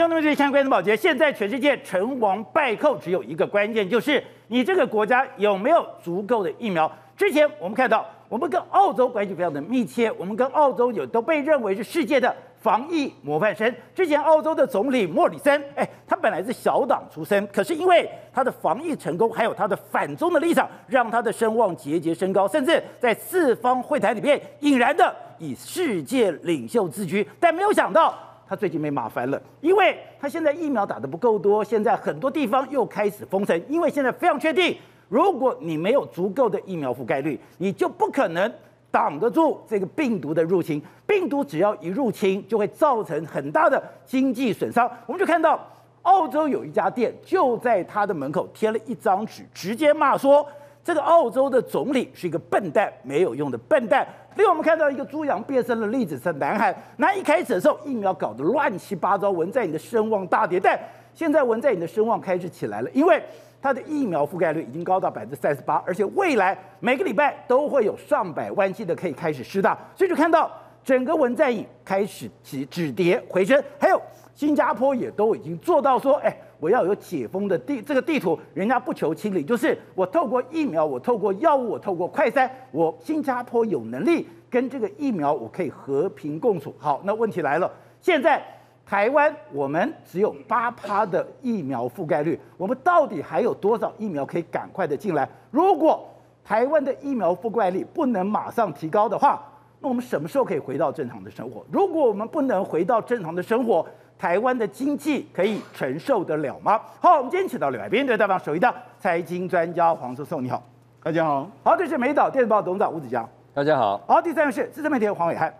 兄弟们，这是相关的保洁。现在全世界成王败寇只有一个关键，就是你这个国家有没有足够的疫苗。之前我们看到，我们跟澳洲关系非常的密切，我们跟澳洲有都被认为是世界的防疫模范生。之前澳洲的总理莫里森，哎，他本来是小党出身，可是因为他的防疫成功，还有他的反中的立场，让他的声望节节升高，甚至在四方会谈里面引燃的以世界领袖自居。但没有想到，他最近没麻烦了，因为他现在疫苗打得不够多，现在很多地方又开始封城，因为现在非常确定。如果你没有足够的疫苗覆盖率，你就不可能挡得住这个病毒的入侵。病毒只要一入侵，就会造成很大的经济损伤。我们就看到澳洲有一家店，就在他的门口贴了一张纸，直接骂说这个澳洲的总理是一个笨蛋，没有用的笨蛋。另外，我们看到一个猪羊变身的例子是南韩，那一开始的时候疫苗搞得乱七八糟，文在寅的声望大跌，但现在文在寅的声望开始起来了，因为。它的疫苗覆盖率已经高到百分之三十八，而且未来每个礼拜都会有上百万剂的可以开始施打，所以就看到整个文在寅开始止止跌回升，还有新加坡也都已经做到说，哎，我要有解封的地这个地图，人家不求清理，就是我透过疫苗，我透过药物，我透过快筛，我新加坡有能力跟这个疫苗我可以和平共处。好，那问题来了，现在。台湾我们只有八趴的疫苗覆盖率，我们到底还有多少疫苗可以赶快的进来？如果台湾的疫苗覆盖率不能马上提高的话，那我们什么时候可以回到正常的生活？如果我们不能回到正常的生活，台湾的经济可以承受得了吗？好，我们今天请到两位来宾，对，大方首一的财经专家黄叔松，你好，大家好。好，这是美岛电子报董事长吴子嘉，大家好。好，第三位是资深媒体人黄伟汉。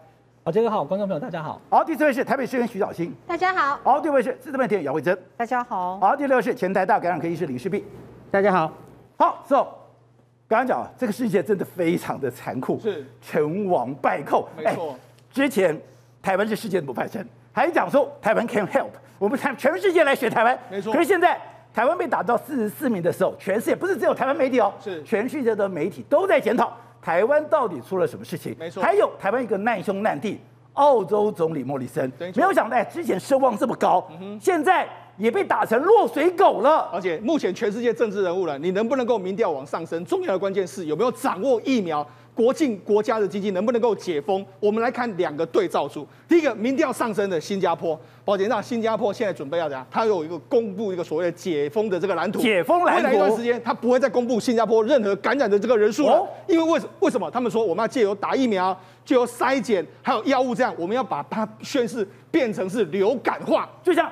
好，这个好，观众朋友大家好。好，第四位是台北市议员徐小新，大家好。好，第五位是资深媒体人姚惠贞，大家好。好，第六位是前台大感染科医师林世璧，大家好。好，So，刚刚讲这个世界真的非常的残酷，是成王败寇。没错、哎，之前台湾是世界的模范生，还讲说台湾 can help，我们全全世界来学台湾，没错。可是现在台湾被打到四十四名的时候，全世界不是只有台湾媒体哦，是全世界的媒体都在检讨台湾到底出了什么事情。没错，还有台湾一个难兄难弟。澳洲总理莫里森没有想到，之前声望这么高，现在也被打成落水狗了。而且目前全世界政治人物了，你能不能够民调往上升？重要的关键是有没有掌握疫苗，国境国家的经济能不能够解封？我们来看两个对照组。第一个民调上升的新加坡，抱歉，那新加坡现在准备要怎样？它有一个公布一个所谓的解封的这个蓝图。解封蓝图。未来一段时间，它不会再公布新加坡任何感染的这个人数了，因为为什为什么？他们说我们要借由打疫苗。就由筛检，还有药物，这样我们要把它宣示变成是流感化，就像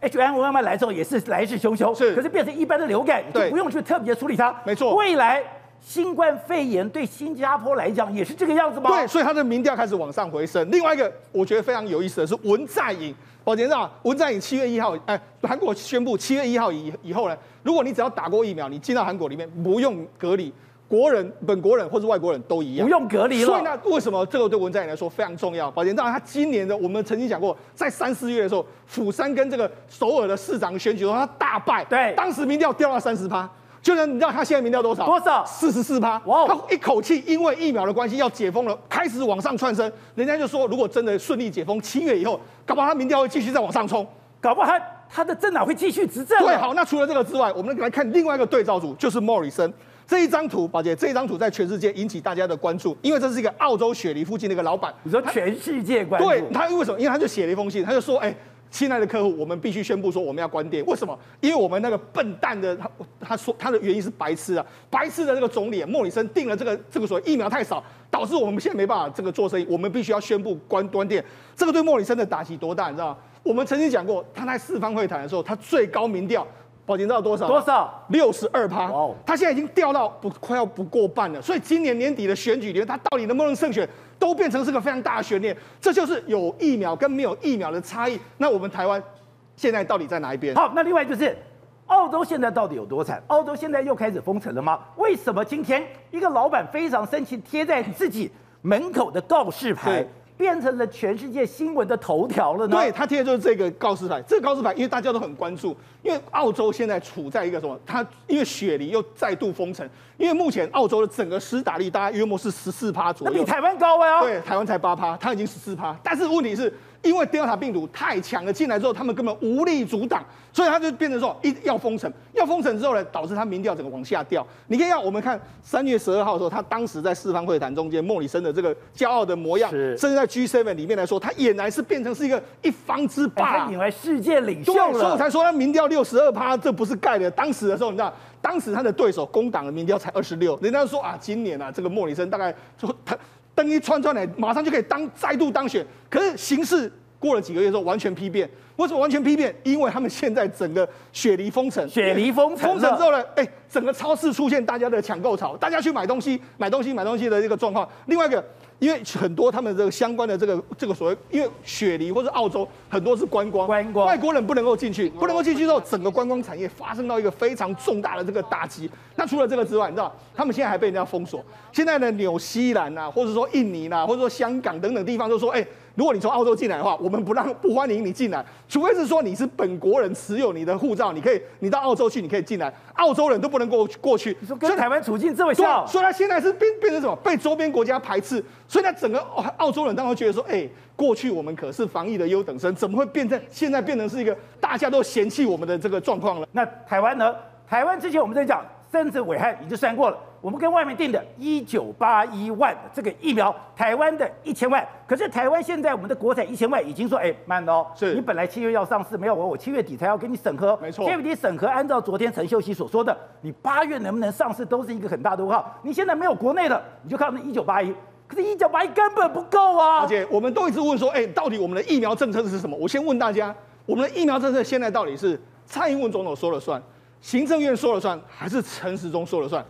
H N 慢慢来之后也是来势汹汹，是，可是变成一般的流感，就不用去特别处理它。没错，未来新冠肺炎对新加坡来讲也是这个样子吗？对，所以它的民调开始往上回升。另外一个我觉得非常有意思的是文在寅，宝杰长，文在寅七月一号，哎，韩国宣布七月一号以以后呢，如果你只要打过疫苗，你进到韩国里面不用隔离。国人、本国人或是外国人都一样，不用隔离了。所以呢，为什么这个对文在寅来说非常重要？宝杰，当然他今年的我们曾经讲过，在三四月的时候，釜山跟这个首尔的市长选举的时候，他大败。对，当时民调掉到三十趴，就是你知道他现在民调多少？多少？四十四趴。哇！他一口气因为疫苗的关系要解封了，开始往上窜升。人家就说，如果真的顺利解封，七月以后，搞不好他民调会继续再往上冲，搞不好他他的政党会继续执政。对，好，那除了这个之外，我们来看另外一个对照组，就是莫里森。这一张图，宝姐，这一张图在全世界引起大家的关注，因为这是一个澳洲雪梨附近的一个老板。你说全世界关注？对，他为什么？因为他就写了一封信，他就说：“哎，亲爱的客户，我们必须宣布说我们要关店。为什么？因为我们那个笨蛋的他，他说他的原因是白痴啊，白痴的那个总理莫里森定了这个这个所谓疫苗太少，导致我们现在没办法这个做生意，我们必须要宣布关关店。这个对莫里森的打击多大，你知道吗？我们曾经讲过，他在四方会谈的时候，他最高民调。”宝杰知道多少？多少？六十二趴。哦，他现在已经掉到不快要不过半了。所以今年年底的选举里面，他到底能不能胜选，都变成是个非常大的悬念。这就是有疫苗跟没有疫苗的差异。那我们台湾现在到底在哪一边？好，那另外就是澳洲现在到底有多惨？澳洲现在又开始封城了吗？为什么今天一个老板非常生气，贴在自己门口的告示牌？变成了全世界新闻的头条了呢？对，他贴的就是这个告示牌。这个告示牌，因为大家都很关注，因为澳洲现在处在一个什么？它因为雪梨又再度封城，因为目前澳洲的整个施打率大概约莫是十四趴左右，那比台湾高啊。对，台湾才八趴，它已经十四趴。但是问题是，因为 Delta 病毒太强了，进来之后他们根本无力阻挡，所以他就变成说一要封城，要封城之后呢，导致他民调整个往下掉。你可以让我们看三月十二号的时候，他当时在四方会谈中间，莫里森的这个骄傲的模样，甚至在 G7 里面来说，他俨然是变成是一个一方之霸，引为世界领袖对，所以我。才说他民调六十二趴，这不是盖的。当时的时候，你知道，当时他的对手工党的民调才二十六，人家说啊，今年啊，这个莫里森大概说他灯一串串来，马上就可以当再度当选。可是形势过了几个月之后，完全批变。为什么完全批变？因为他们现在整个雪梨封城，雪梨封城，封城之后呢，哎，整个超市出现大家的抢购潮，大家去买东西、买东西、买东西的这个状况。另外一个。因为很多他们这个相关的这个这个所谓，因为雪梨或者澳洲很多是观光，观光外国人不能够进去，不能够进去之后，整个观光产业发生到一个非常重大的这个打击。那除了这个之外，你知道他们现在还被人家封锁。现在的纽西兰啊，或者说印尼啊，或者说香港等等地方，都说，哎，如果你从澳洲进来的话，我们不让不欢迎你进来，除非是说你是本国人持有你的护照，你可以你到澳洲去，你可以进来，澳洲人都不能过过去。你说跟台湾处境这么像，所以他现在是变变成什么？被周边国家排斥。所以，他整个澳洲人当然觉得说，哎，过去我们可是防疫的优等生，怎么会变成现在变成是一个大家都嫌弃我们的这个状况了？那台湾呢？台湾之前我们在讲，甚至暐瀚已经算过了，我们跟外面订的一九八一万这个疫苗，台湾的一千万，可是台湾现在我们的国产一千万已经说，哎，慢了哦，是你本来七月要上市，没有我，我七月底才要给你审核，没错，七月底审核，按照昨天陈秀熙所说的，你八月能不能上市都是一个很大的问号。你现在没有国内的，你就靠那一九八一。可是一九八一根本不够啊！而且我们都一直问说，哎，到底我们的疫苗政策是什么？我先问大家，我们的疫苗政策现在到底是蔡英文总统说了算，行政院说了算，还是陈时中说了算？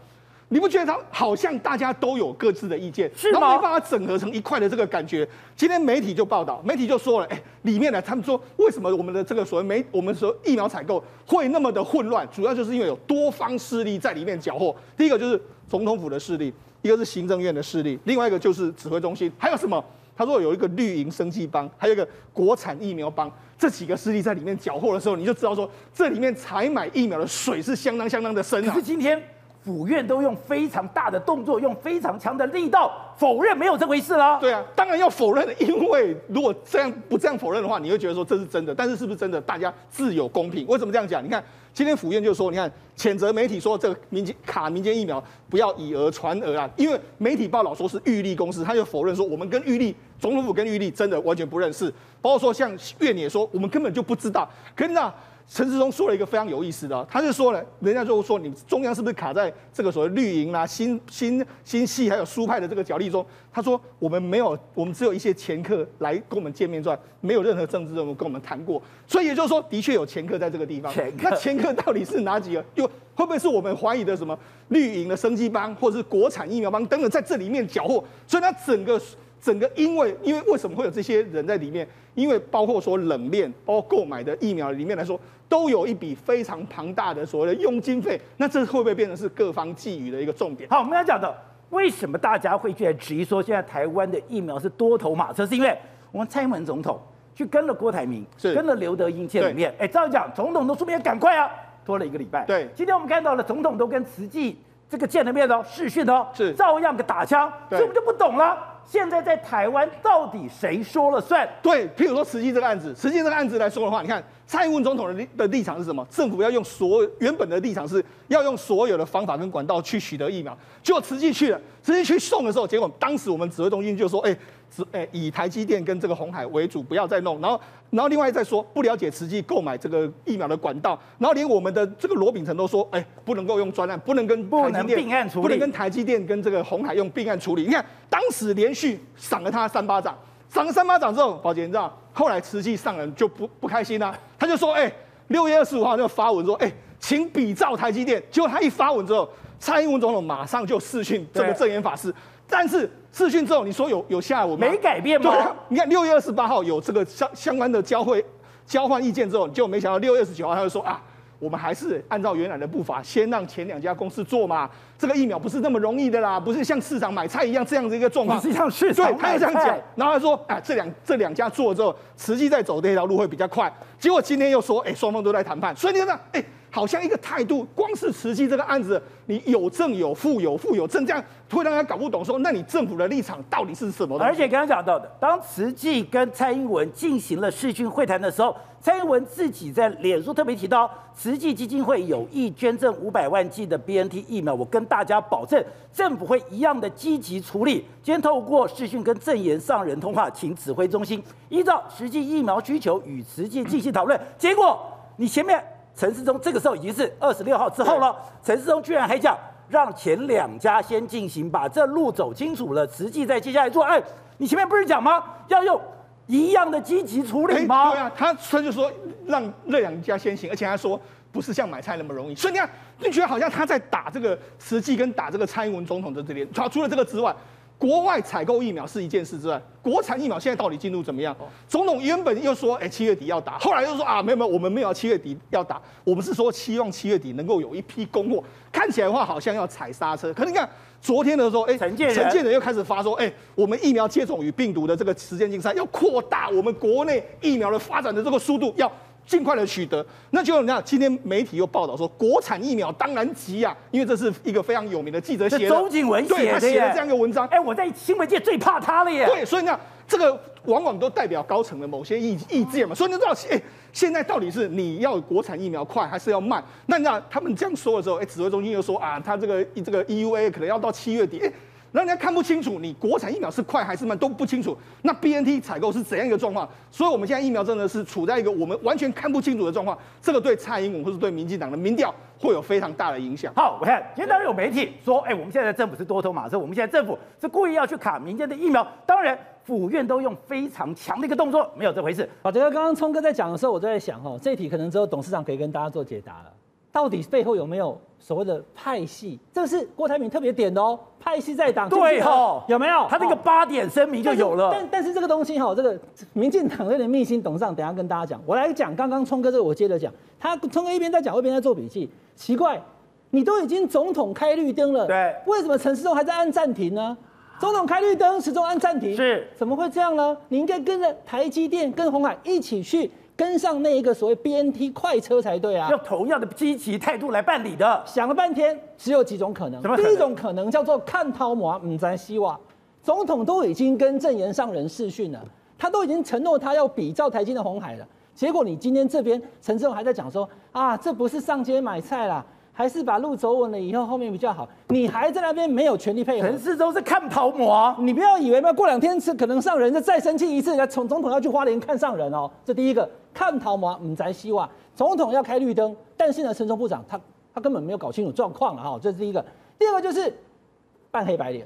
你不觉得他好像大家都有各自的意见，是后没办法整合成一块的这个感觉。今天媒体就报道，媒体就说了，哎，里面呢，他们说为什么我们的这个所谓媒，我们说疫苗采购会那么的混乱？主要就是因为有多方势力在里面搅和。第一个就是总统府的势力。一个是行政院的势力，另外一个就是指挥中心，还有什么？他说有一个绿营生计帮，还有一个国产疫苗帮，这几个势力在里面搅和的时候，你就知道说这里面采买疫苗的水是相当相当的深啊。可是今天府院都用非常大的动作，用非常强的力道否认没有这回事啦。对啊，当然要否认的，因为如果这样不这样否认的话，你会觉得说这是真的。但是是不是真的？大家自有公平。为什么这样讲？你看。今天府院就说，你看，谴责媒体说这个民间卡民间疫苗不要以讹传讹啊，因为媒体报道说是玉立公司，他就否认说我们跟玉立总统府跟玉立真的完全不认识，包括说像院也说我们根本就不知道，可是那。陈志忠说了一个非常有意思的，他就说了，人家就说你中央是不是卡在这个所谓绿营啦、新新新系还有苏派的这个角力中？他说我们没有，我们只有一些掮客来跟我们见面转，没有任何政治人物跟我们谈过。所以也就是说，的确有掮客在这个地方。那掮客到底是哪几个？又会不会是我们怀疑的什么绿营的生机帮，或者是国产疫苗帮等等在这里面搅和？所以他整个。整个因为因为为什么会有这些人在里面？因为包括说冷链，包括购买的疫苗里面来说，都有一笔非常庞大的所谓的佣金费。那这会不会变成是各方觊觎的一个重点？好，我们要讲的，为什么大家会去质疑说现在台湾的疫苗是多头马车？是因为我们蔡英文总统去跟了郭台铭，是跟了刘德英见了面。哎，照讲总统都说明赶快啊，拖了一个礼拜。对，今天我们看到了总统都跟慈济这个见了面哦，视讯哦，是照样个打枪，所以我们就不懂了。现在在台湾到底谁说了算？对，譬如说慈济这个案子，慈济这个案子来说的话，你看蔡英文总统的立的立场是什么？政府要用所原本的立场是要用所有的方法跟管道去取得疫苗，结果慈济去了，慈济去送的时候，结果当时我们指挥中心就说，哎。诶，以台积电跟这个鸿海为主，不要再弄。然后，然后另外再说，不了解实际购买这个疫苗的管道。然后连我们的这个罗秉成都说，哎，不能够用专案，不能跟台积电并案处理，不能跟台积电跟这个鸿海用并案处理。你看，当时连续赏了他三巴掌，赏了三巴掌之后，宝杰你知道，后来实际上人就不不开心啦，他就说，哎，六月二十五号就发文说，哎，请比照台积电。结果他一发文之后，蔡英文总统马上就视讯这个证严法师。但是视讯之后，你说有有下文吗？没改变吗？对，你看六月二十八号有这个相相关的交会交换意见之后，就没想到六月二十九号他就说啊，我们还是按照原来的步伐，先让前两家公司做嘛。这个疫苗不是那么容易的啦，不是像市场买菜一样这样子一个状况。实际上市场对，他就这样讲。然后他说啊，这两这两家做了之后，实际在走这条路会比较快。结果今天又说，哎，双方都在谈判。所以你看，哎。好像一个态度，光是慈济这个案子，你有正有负，有负有正，这样会让人家搞不懂说，那你政府的立场到底是什么？而且刚刚讲到的，当慈济跟蔡英文进行了视讯会谈的时候，蔡英文自己在脸书特别提到，慈济基金会有意捐赠五百万剂的 BNT 疫苗，我跟大家保证，政府会一样的积极处理。今天透过视讯跟证言上人通话，请指挥中心依照实际疫苗需求与慈济进行讨论。结果你前面陈世忠这个时候已经是二十六号之后了，陈世忠居然还讲让前两家先进行，把这路走清楚了，实际再接下来做。哎，你前面不是讲吗？要用。一样的积极处理吗？对啊，他他就说让那两家先行，而且他说不是像买菜那么容易，所以你看，你觉得好像他在打这个实际跟打这个蔡英文总统的这边。除除了这个之外。国外采购疫苗是一件事之外，国产疫苗现在到底进度怎么样？总统原本又说，哎，七月底要打，后来又说啊，没有没有，我们没有七月底要打，我们是说希望七月底能够有一批供货。看起来的话，好像要踩刹车。可是你看昨天的时候，哎，陈建陈建仁又开始发说，哎，我们疫苗接种与病毒的这个时间竞赛要扩大，我们国内疫苗的发展的这个速度要。尽快的取得，那就你看，今天媒体又报道说，国产疫苗当然急啊，因为这是一个非常有名的记者写的，周景文写的，他写了这样一个文章。哎，我在新闻界最怕他了耶。对，所以你看，这个往往都代表高层的某些意意见嘛。所以你知道，哎，现在到底是你要国产疫苗快还是要慢？那你知道他们这样说的时候，哎，指挥中心又说啊，他这个这个 EUA 可能要到七月底。哎让人家看不清楚，你国产疫苗是快还是慢都不清楚。那 BNT 采购是怎样一个状况？所以我们现在疫苗真的是处在一个我们完全看不清楚的状况。这个对蔡英文或是对民进党的民调会有非常大的影响。好，我看今天当然有媒体说，哎，我们现在的政府是多头马车，我们现在政府是故意要去卡民间的疫苗。当然，府院都用非常强的一个动作，没有这回事。好，这个刚刚聪哥在讲的时候，我就在想，哈，这一题可能只有董事长可以跟大家做解答了。到底背后有没有所谓的派系？这个是郭台铭特别点的哦，派系在党。对哦，有没有？他那个八点声明就有了。但但，但是这个东西哈，这个民进党有点秘辛，董事长等下跟大家讲。我来讲刚刚聪哥这个，我接着讲。他聪哥一边在讲，一边在做笔记。奇怪，你都已经总统开绿灯了，对，为什么陈世忠还在按暂停呢？总统开绿灯，始终按暂停，是怎么会这样呢？你应该跟着台积电、跟鸿海一起去。跟上那一个所谓 BNT 快车才对啊！用同样的积极态度来办理的。想了半天，只有几种可能。第一种可能叫做看涛马姆咱希瓦。总统都已经跟证言上人视讯了，他都已经承诺他要比照台积的红海了。结果你今天这边陈志宏还在讲说啊，这不是上街买菜啦。还是把路走稳了以后，后面比较好。你还在那边没有全力配合。陈世忠是看头模，你不要以为嘛，过两天是可能上人，就再生气一次，要从总统要去花莲看上人哦。这第一个看头模，唔知希望总统要开绿灯，但是呢，陈时中部长他他根本没有搞清楚状况了哈。这是第一个。第二个就是扮黑白脸，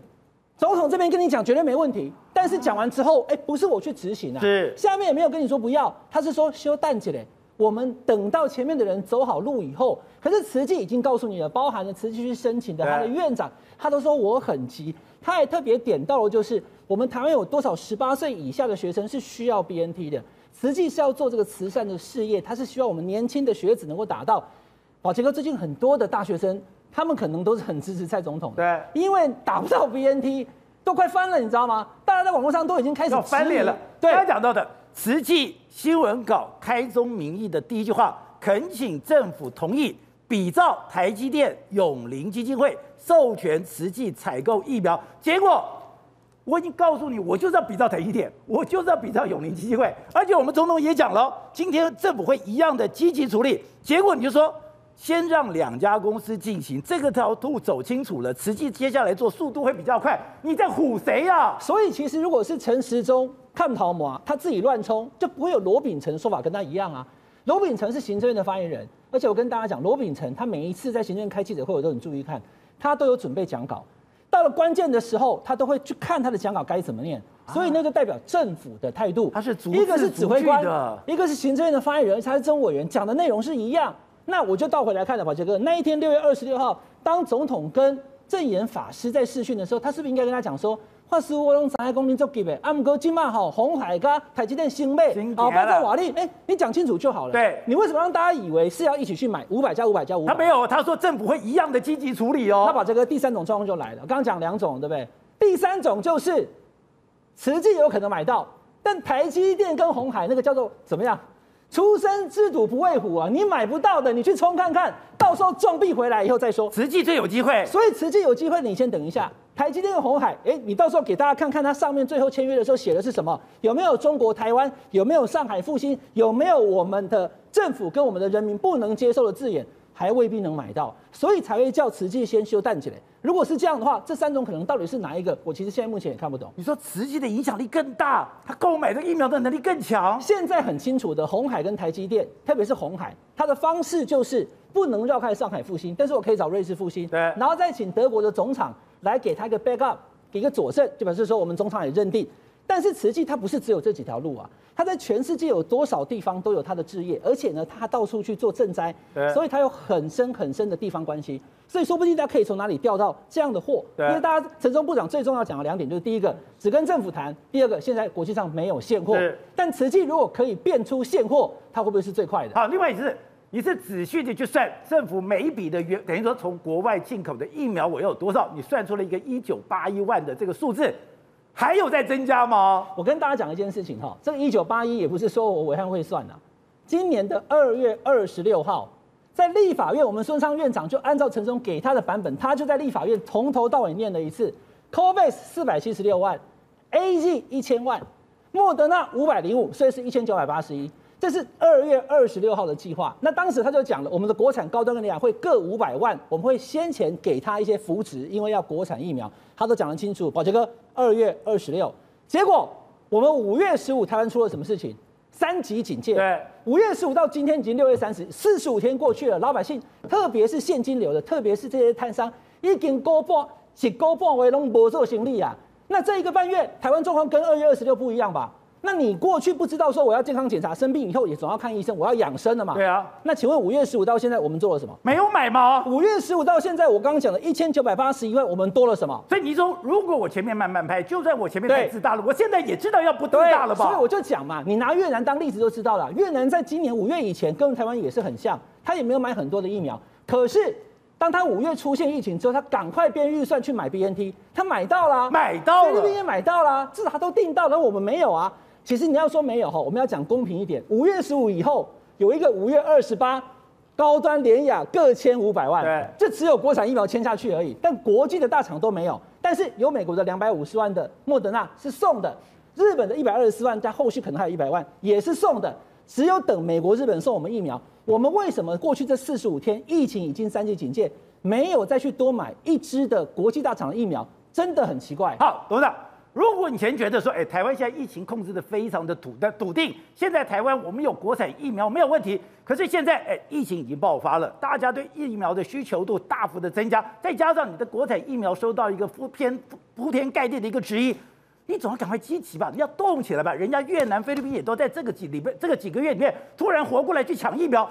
总统这边跟你讲绝对没问题，但是讲完之后，哎，不是我去执行啊，是下面也没有跟你说不要，他是说修淡季嘞。我们等到前面的人走好路以后，可是慈济已经告诉你了，包含了慈济去申请的他的院长，他都说我很急，他也特别点到了，就是我们台湾有多少十八岁以下的学生是需要 BNT 的，慈济是要做这个慈善的事业，他是希望我们年轻的学子能够打到。宝杰哥，最近很多的大学生，他们可能都是很支持蔡总统，对，因为打不到 BNT 都快翻了，你知道吗？大家在网络上都已经开始翻脸了。对，刚刚讲到的。慈济新闻稿开宗明义的第一句话，恳请政府同意比照台积电永龄基金会授权慈济采购疫苗。结果我已经告诉你，我就是要比照台积电，我就是要比照永龄基金会。而且我们总统也讲了，今天政府会一样的积极处理。结果你就说，先让两家公司进行这个条路走清楚了，慈济接下来做速度会比较快。你在唬谁呀？所以其实如果是陈时中。看桃模，他自己乱冲，就不会有罗秉成说法跟他一样啊。罗秉成是行政院的发言人，而且我跟大家讲，罗秉成他每一次在行政院开记者会，我都很注意看，他都有准备讲稿，到了关键的时候，他都会去看他的讲稿该怎么念。所以那就代表政府的态度，他是一个是指挥官，一个是行政院的发言人，他是政务委员，讲的内容是一样。那我就倒回来看了，宝杰哥，那一天六月二十六号，当总统跟证严法师在视讯的时候，他是不是应该跟他讲说？话说我拢知影讲你足急的，啊，毋过今嘛吼红海跟台积电新买，好，包括瓦力，哎，你讲清楚就好了。对，你为什么让大家以为是要一起去买五百加五百加五百？他没有，他说政府会一样的积极处理哦。那把这个第三种状况就来了，刚刚讲两种，对不对？第三种就是慈济有可能买到，但台积电跟红海那个叫做怎么样？初生之犊不畏虎啊！你买不到的，你去冲看看，到时候撞壁回来以后再说。瓷器最有机会，所以瓷器有机会，你先等一下。台积电的红海，哎，你到时候给大家看看它上面最后签约的时候写的是什么？有没有中国台湾？有没有上海复兴？有没有我们的政府跟我们的人民不能接受的字眼？还未必能买到，所以才会叫慈济先修淡起来。如果是这样的话，这三种可能到底是哪一个？我其实现在目前也看不懂。你说慈济的影响力更大，他购买这个疫苗的能力更强。现在很清楚的，红海跟台积电，特别是红海，它的方式就是不能绕开上海复兴，但是我可以找瑞士复兴，对，然后再请德国的总厂来给他一个 backup，给一个佐证，就表示说我们总厂也认定。但是慈济它不是只有这几条路啊，它在全世界有多少地方都有它的置业，而且呢，它到处去做赈灾，所以它有很深很深的地方关系，所以说不定它可以从哪里调到这样的货。因为大家陈时中部长最重要讲的两点就是：第一个，只跟政府谈；第二个，现在国际上没有现货。但慈济如果可以变出现货，它会不会是最快的？好，另外一次，你是仔细的去算政府每一笔的原，等于说从国外进口的疫苗我有多少，你算出了一个一九八一万的这个数字。还有在增加吗？我跟大家讲一件事情哈，这个一九八一也不是说我委汉会算的。今年的二月二十六号，在立法院，我们孙昌院长就按照陈松给他的版本，他就在立法院从头到尾念了一次：COVAX 四百七十六万，AZ 一千万，莫德纳五百零五，所以是一千九百八十一。这是二月二十六号的计划。那当时他就讲了，我们的国产高端跟联亚会各五百万，我们会先前给他一些扶持，因为要国产疫苗，他都讲得清楚。宝杰哥，二月二十六，结果我们五月十五台湾出了什么事情？三级警戒。对，五月十五到今天已经六月三十，四十五天过去了，老百姓，特别是现金流的，特别是这些摊商，已经高半是高半为拢无做行李啊。那这一个半月，台湾状况跟二月二十六不一样吧？那你过去不知道说我要健康检查，生病以后也总要看医生，我要养生的嘛？对啊。那请问五月十五到现在我们做了什么？没有买吗？五月十五到现在，我刚刚讲的一千九百八十一万，我们多了什么？所以你说，如果我前面慢慢拍，就算我前面太自大了，我现在也知道要不自大了吧？所以我就讲嘛，你拿越南当例子就知道了。越南在今年五月以前跟台湾也是很像，他也没有买很多的疫苗，可是当他五月出现疫情之后，他赶快编预算去买 BNT，他买到了，买到了，菲律宾也买到了，至少他都订到了，我们没有啊。其实你要说没有哈，我们要讲公平一点。五月十五以后有一个五月二十八，高端联雅各签五百万，对，这只有国产疫苗签下去而已，但国际的大厂都没有。但是有美国的两百五十万的莫德纳是送的，日本的一百二十四万加后续可能还有一百万也是送的。只有等美国、日本送我们疫苗，我们为什么过去这四十五天疫情已经三级警戒，没有再去多买一支的国际大厂的疫苗，真的很奇怪。好，董事长。如果你以前觉得说，哎，台湾现在疫情控制的非常的笃的笃定，现在台湾我们有国产疫苗没有问题，可是现在，哎，疫情已经爆发了，大家对疫苗的需求度大幅的增加，再加上你的国产疫苗收到一个铺天铺天盖地的一个质疑，你总要赶快积极吧，你要动起来吧，人家越南、菲律宾也都在这个几里面、这个几个月里面突然活过来去抢疫苗，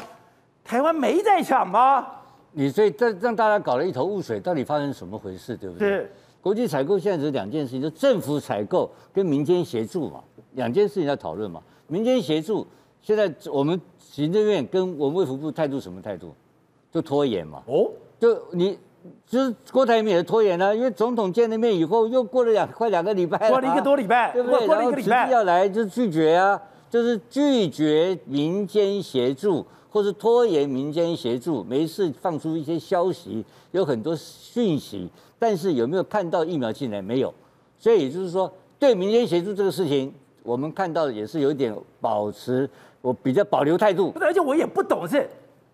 台湾没在抢吗？你所以这让大家搞了一头雾水，到底发生什么回事，对不对？是。国际采购现在只是两件事情，就政府采购跟民间协助嘛，两件事情在讨论嘛。民间协助，现在我们行政院跟我们卫福部态度什么态度？就拖延嘛。哦，就你就是郭台铭也拖延了，因为总统见了面以后，又过了两快两个礼拜，过了一个多礼拜，对不对？然后实际要来就拒绝啊，就是拒绝民间协助，或是拖延民间协助，没事放出一些消息，有很多讯息。但是有没有看到疫苗进来？没有，所以也就是说，对民间协助这个事情，我们看到的也是有一点保持我比较保留态度。而且我也不懂是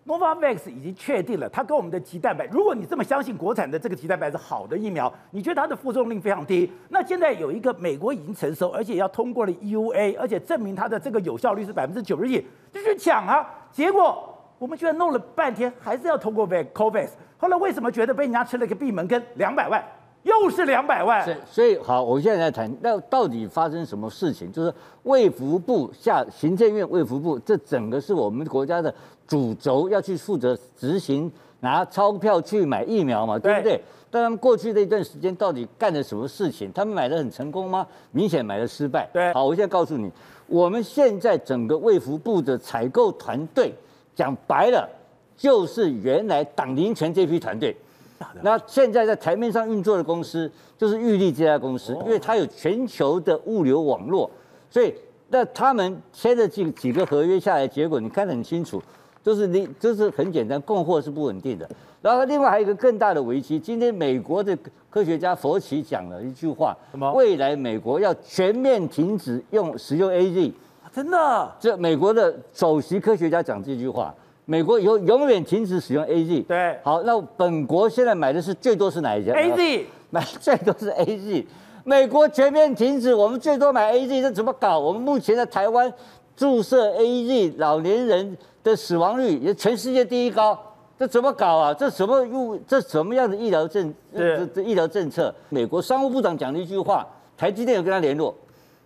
，Novavax 已经确定了，它跟我们的棘蛋白，如果你这么相信国产的这个棘蛋白是好的疫苗，你觉得它的副作用率非常低？那现在有一个美国已经成熟，而且要通过了 EUA，而且证明它的这个有效率是百分之九十几，就去抢啊！结果我们居然弄了半天，还是要通过 Vaccovax。后来为什么觉得被人家吃了个闭门羹？两百万，又是两百万。所以好，我现在来谈，那到底发生什么事情？就是卫福部下行政院卫福部，这整个是我们国家的主轴，要去负责执行，拿钞票去买疫苗嘛，对不对？但他们过去的一段时间到底干了什么事情？他们买的很成功吗？明显买的失败。对，好，我现在告诉你，我们现在整个卫福部的采购团队，讲白了。就是原来党林权这批团队，那现在在台面上运作的公司就是玉立这家公司，因为它有全球的物流网络，所以那他们签的几几个合约下来，结果你看得很清楚，就是你就是很简单，供货是不稳定的。然后另外还有一个更大的危机，今天美国的科学家佛奇讲了一句话，什么？未来美国要全面停止用使用 AZ。真的？这美国的首席科学家讲这句话，美国以后永远停止使用 AZ。对。好，那本国现在买的是最多是哪一家？AZ。买最多是 AZ。美国全面停止，我们最多买 AZ，这怎么搞？我们目前在台湾注射 AZ 老年人的死亡率也全世界第一高，这怎么搞啊？这什么用？这什么样的医疗政？这这医疗政策？美国商务部长讲了一句话，台积电有跟他联络。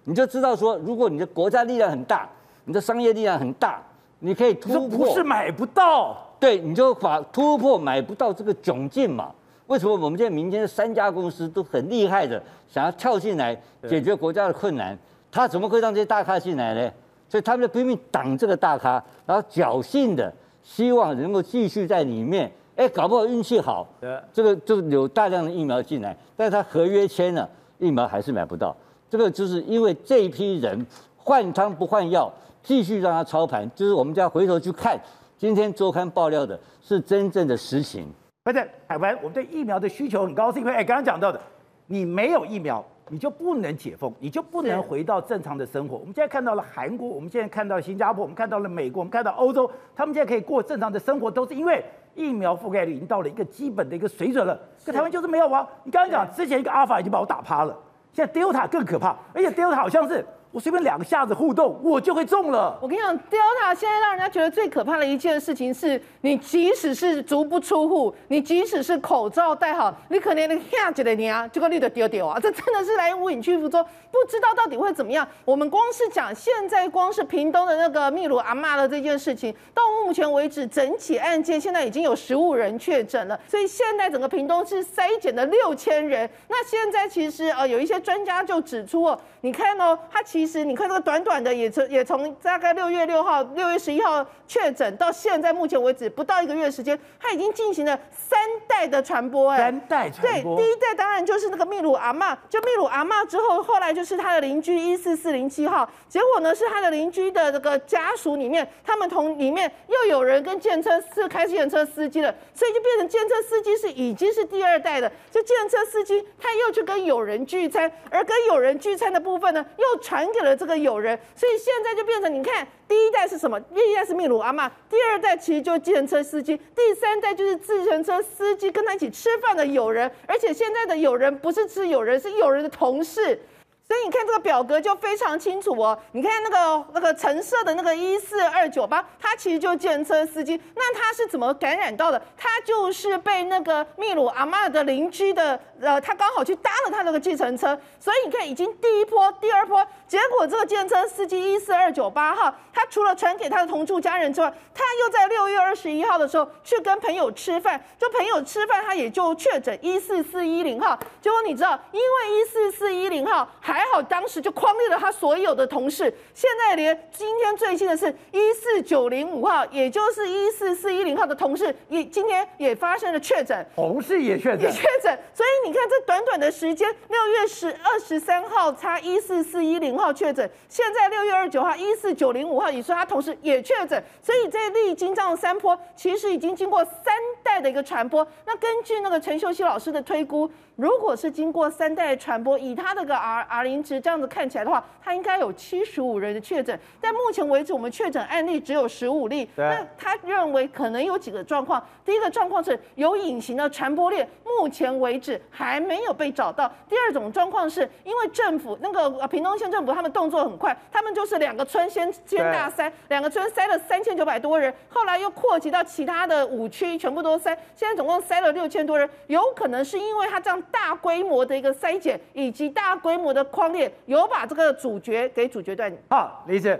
你就知道说，如果你的国家力量很大，你的商业力量很大，你可以突破。不是买不到，对，你就把突破买不到这个窘境嘛。为什么我们现在民间的三家公司都很厉害的，想要跳进来解决国家的困难，他怎么会让这些大咖进来呢？所以他们就拼命挡这个大咖，然后侥幸的希望能够继续在里面。哎，搞不好运气好，这个就有大量的疫苗进来，但是他合约签了，疫苗还是买不到。这个就是因为这一批人换汤不换药，继续让他操盘。就是我们就要回头去看，今天周刊爆料的是真正的实情。不是台湾，我们对疫苗的需求很高，是因为哎，刚刚讲到的，你没有疫苗，你就不能解封，你就不能回到正常的生活。我们现在看到了韩国，我们现在看到新加坡，我们看到了美国，我们看到欧洲，他们现在可以过正常的生活，都是因为疫苗覆盖率已经到了一个基本的一个水准了。可台湾就是没有啊！你刚刚讲之前一个阿尔法已经把我打趴了。现在 Delta 更可怕，而且 Delta 好像是我随便两下子互动，我就会中了。我跟你讲，Delta 现在让人家觉得最可怕的一件事情是，你即使是足不出户，你即使是口罩戴好，你可能下几年啊，这个绿的丢丢啊，这真的是来无影去福中，不知道到底会怎么样。我们光是讲现在光是屏东的那个秘鲁阿嬷的这件事情，到目前为止整起案件现在已经有十五人确诊了，所以现在整个屏东是筛检的六千人。那现在其实呃有一些专家就指出哦，你看哦，他其实你看这个短短的也从也从大概六月六号、六月十一号确诊到现在目前为止不到一个月时间，他已经进行了三代的传播哎，三代传播。对，第一代当然就是那个秘鲁阿嬷，就秘鲁阿嬷之后，后来就是他的邻居一四四零七号，结果呢是他的邻居的这个家属里面，他们同里面又有人跟建车是开计程车司机的，所以就变成建车司机是已经是第二代的，就建车司机他又去跟友人聚餐，而跟友人聚餐的部分呢，又传给了这个友人，所以现在就变成你看，第一代是什么？第一代是秘鲁阿玛，第二代其实就是计程车司机，第三代就是自行车司机跟他一起吃饭的友人，而且现在的友人不是吃友人，是友人的同事。所以你看这个表格就非常清楚哦。你看那个那个橙色的那个一四二九八，他其实就是计程车司机。那他是怎么感染到的？他就是被那个秘鲁阿嬷的邻居的，呃，他刚好去搭了他那个计程车。所以你看，已经第一波、第二波，结果这个计程车司机一四二九八号，他除了传给他的同住家人之外，他又在六月二十一号的时候去跟朋友吃饭，就朋友吃饭，他也就确诊一四四一零号。结果你知道，因为一四四一零号还。还好，当时就框列了他所有的同事。现在连今天最新的是一四九零五号，也就是一四四一零号的同事，也今天也发生了确诊，同事也确诊，也确诊。所以你看，这短短的时间，六月十二十三号差一四四一零号确诊，现在六月二十九号一四九零五号，也说他同事也确诊。所以这历经这样三波，其实已经经过三代的一个传播。那根据那个陈秀熙老师的推估，如果是经过三代传播，以他那个 R R 零值这样子看起来的话，他应该有七十五人的确诊。但目前为止，我们确诊案例只有十五例。那他认为可能有几个状况。第一个状况是有隐形的传播链，目前为止还没有被找到。第二种状况是因为政府那个屏东县政府他们动作很快，他们就是两个村先先大塞，两个村塞了三千九百多人，后来又扩及到其他的五区，全部都塞，现在总共塞了六千多人。有可能是因为他这样。大规模的一个筛检，以及大规模的框列，有把这个主角给主角断。好，李子，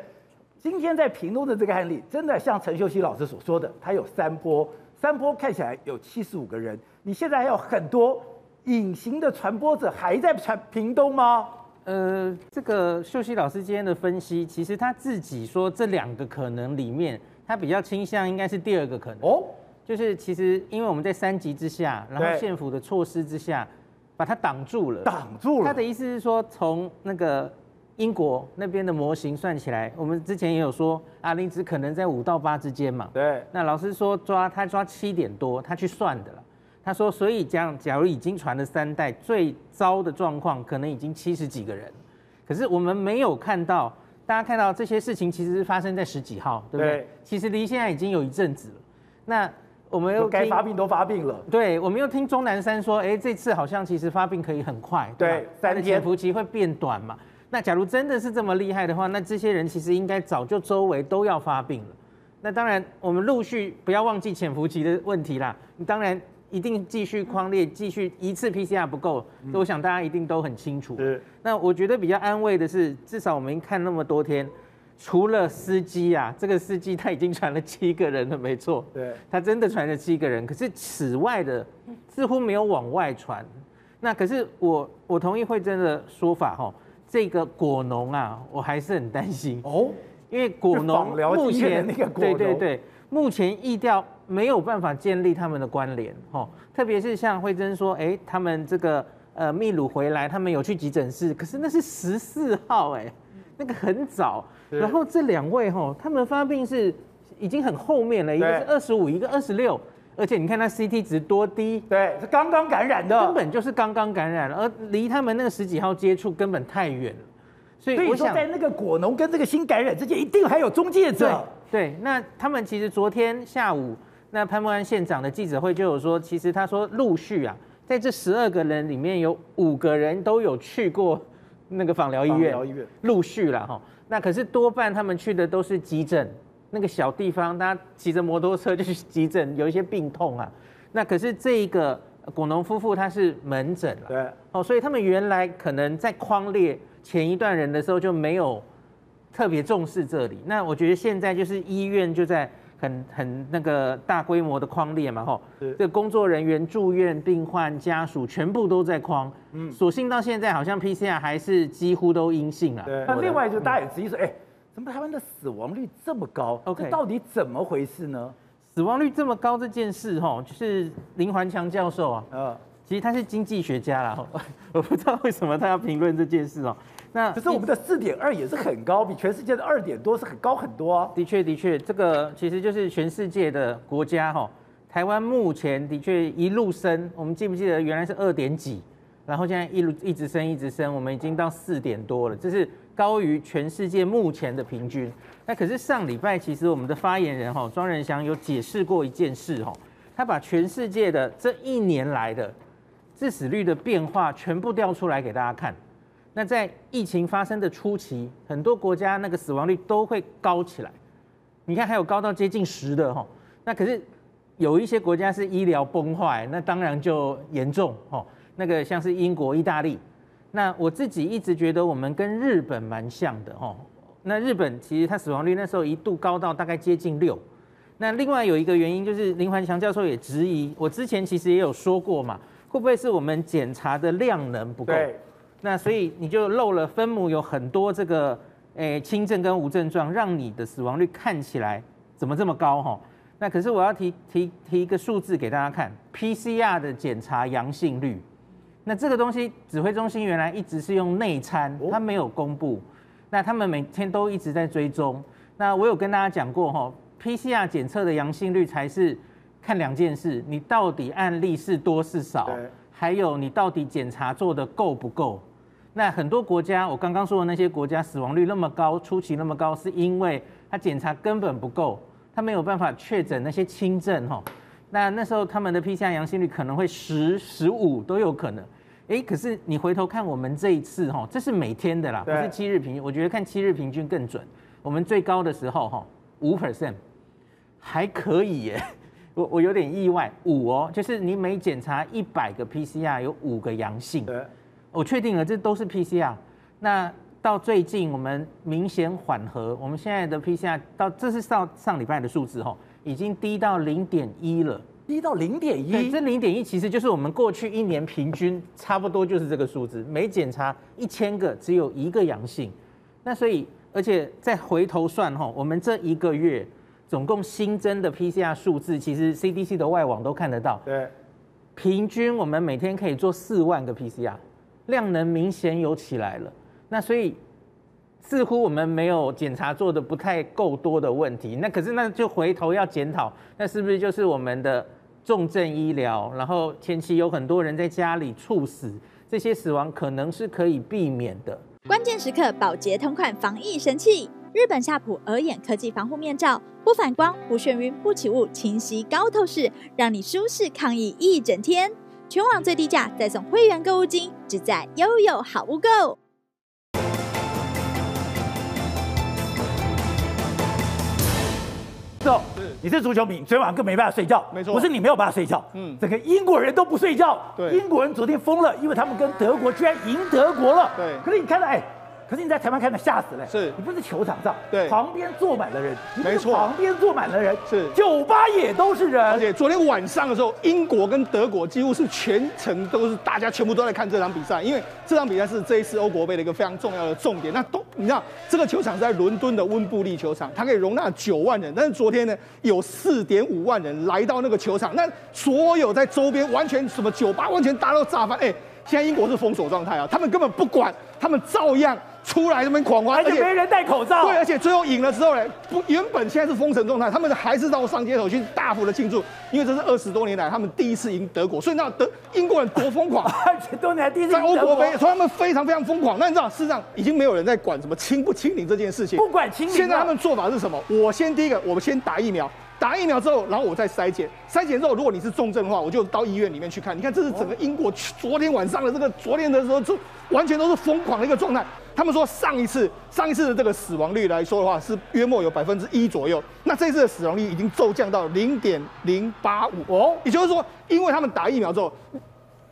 今天在屏东的这个案例，真的像陈秀熙老师所说的，他有三波，三波看起来有七十五个人。你现在还有很多隐形的传播者还在传屏东吗？呃，这个秀熙老师今天的分析，其实他自己说这两个可能里面，他比较倾向应该是第二个可能。哦，就是其实因为我们在三级之下，然后县府的措施之下。把它挡住了，挡住了。他的意思是说，从那个英国那边的模型算起来，我们之前也有说阿，林只可能在五到八之间嘛。对。那老师说抓他抓七点多，他去算的了。他说，所以这样，假如已经传了三代，最糟的状况可能已经七十几个人。可是我们没有看到，大家看到这些事情其实是发生在十几号，对不对？对。其实离现在已经有一阵子了。那我们又该发病都发病了。对，我们又听钟南山说，哎，这次好像其实发病可以很快，对，对三天潜伏期会变短嘛。那假如真的是这么厉害的话，那这些人其实应该早就周围都要发病了。那当然，我们陆续不要忘记潜伏期的问题啦。你当然一定继续框列，继续一次 PCR 不够，嗯、我想大家一定都很清楚。是。那我觉得比较安慰的是，至少我们看那么多天，除了司机啊，这个司机他已经传了七个人了，没错。对。他真的传了七个人，可是此外的似乎没有往外传。那可是我我同意慧珍的说法哈。这个果农啊，我还是很担心哦，因为果农目前那个对对对，目前疫调没有办法建立他们的关联哦，特别是像慧珍说，哎，他们这个呃秘鲁回来，他们有去急诊室，可是那是十四号哎，那个很早，然后这两位哈，他们发病是已经很后面了，一个是二十五，一个二十六。而且你看他 CT 值多低，对，是刚刚感染的，根本就是刚刚感染了，而离他们那个十几号接触根本太远了，所以我想在那个果农跟这个新感染之间，一定还有中介者。对，那他们其实昨天下午，那潘孟安县长的记者会就有说，其实他说陆续啊，在这十二个人里面有五个人都有去过那个访疗医院，医院陆续了哈，那可是多半他们去的都是急诊。那个小地方，大家骑着摩托车就去急诊，有一些病痛啊。那可是这一个果农夫妇他是门诊了，对，哦，所以他们原来可能在框列前一段人的时候就没有特别重视这里。那我觉得现在就是医院就在很很那个大规模的框列嘛，吼，这个工作人员、住院病患家属全部都在框。嗯，所幸到现在好像 PCR 还是几乎都阴性啊。对，那另外就大家也质疑说，哎。怎么台湾的死亡率这么高？OK，这到底怎么回事呢？死亡率这么高这件事，哈，就是林环强教授啊，呃，其实他是经济学家啦，我不知道为什么他要评论这件事哦。那可是我们的四点二也是很高，比全世界的二点多是很高很多啊。的确，的确，这个其实就是全世界的国家哈。台湾目前的确一路升，我们记不记得原来是二点几，然后现在一路一直升，一直升，我们已经到四点多了，这是。高于全世界目前的平均。那可是上礼拜，其实我们的发言人哈庄仁祥有解释过一件事哈，他把全世界的这一年来的致死率的变化全部调出来给大家看。那在疫情发生的初期，很多国家那个死亡率都会高起来。你看，还有高到接近十的哈。那可是有一些国家是医疗崩坏，那当然就严重哈。那个像是英国、意大利。那我自己一直觉得我们跟日本蛮像的哦。那日本其实它死亡率那时候一度高到大概接近六。那另外有一个原因就是林环强教授也质疑，我之前其实也有说过嘛，会不会是我们检查的量能不够？那所以你就漏了分母有很多这个诶轻症跟无症状，让你的死亡率看起来怎么这么高哈？那可是我要提提提一个数字给大家看，PCR 的检查阳性率。那这个东西，指挥中心原来一直是用内参，他没有公布。那他们每天都一直在追踪。那我有跟大家讲过哈，PCR 检测的阳性率才是看两件事：你到底案例是多是少，还有你到底检查做的够不够。那很多国家，我刚刚说的那些国家死亡率那么高，初期那么高，是因为他检查根本不够，他没有办法确诊那些轻症哈。那那时候他们的 PCR 阳性率可能会十、十五都有可能。哎，可是你回头看我们这一次哈，这是每天的啦，不是七日平均。我觉得看七日平均更准。我们最高的时候哈，五 percent，还可以耶。我我有点意外，五哦，就是你每检查一百个 PCR 有五个阳性。对，我确定了，这都是 PCR。那到最近我们明显缓和，我们现在的 PCR 到这是上上礼拜的数字哈，已经低到零点一了。低到零点一，这零点一其实就是我们过去一年平均差不多就是这个数字，每检查一千个只有一个阳性，那所以而且再回头算哈，我们这一个月总共新增的 PCR 数字，其实 CDC 的外网都看得到，对，平均我们每天可以做四万个 PCR，量能明显有起来了，那所以似乎我们没有检查做的不太够多的问题，那可是那就回头要检讨，那是不是就是我们的重症医疗，然后前期有很多人在家里猝死，这些死亡可能是可以避免的。关键时刻，宝洁同款防疫神器——日本夏普尔眼科技防护面罩，不反光、不眩晕、不起雾，清晰高透视，让你舒适抗疫一整天。全网最低价，再送会员购物金，只在悠悠好物购。走，你是足球迷，昨天晚上更没办法睡觉。没错，不是你没有办法睡觉，嗯，整个英国人都不睡觉。对，英国人昨天疯了，因为他们跟德国居然赢德国了。对，可是你看到，哎。可是你在台湾看的吓死了，是。你不是球场上，对，旁边坐满了人，没错，旁边坐满了人，是。酒吧也都是人，而且昨天晚上的时候，英国跟德国几乎是全程都是大家全部都在看这场比赛，因为这场比赛是这一次欧国杯的一个非常重要的重点。那都你知道，这个球场是在伦敦的温布利球场，它可以容纳九万人，但是昨天呢，有四点五万人来到那个球场，那所有在周边完全什么酒吧完全大家都炸翻，哎，现在英国是封锁状态啊，他们根本不管，他们照样。出来这边狂欢，而且没人戴口罩。对，而且最后赢了之后呢，不，原本现在是封城状态，他们还是到上街头去大幅的庆祝，因为这是二十多年来他们第一次赢德国，所以那德英国人多疯狂，二十多年来第一次在欧国杯，所以他们非常非常疯狂。那你知道，事实上已经没有人在管什么清不清零这件事情，不管清零。现在他们做法是什么？我先第一个，我们先打疫苗，打疫苗之后，然后我再筛检，筛检之后，如果你是重症的话，我就到医院里面去看。你看，这是整个英国昨天晚上的这个，昨天的时候就完全都是疯狂的一个状态。他们说上一次上一次的这个死亡率来说的话，是约莫有百分之一左右。那这次的死亡率已经骤降到零点零八五哦，也就是说，因为他们打疫苗之后，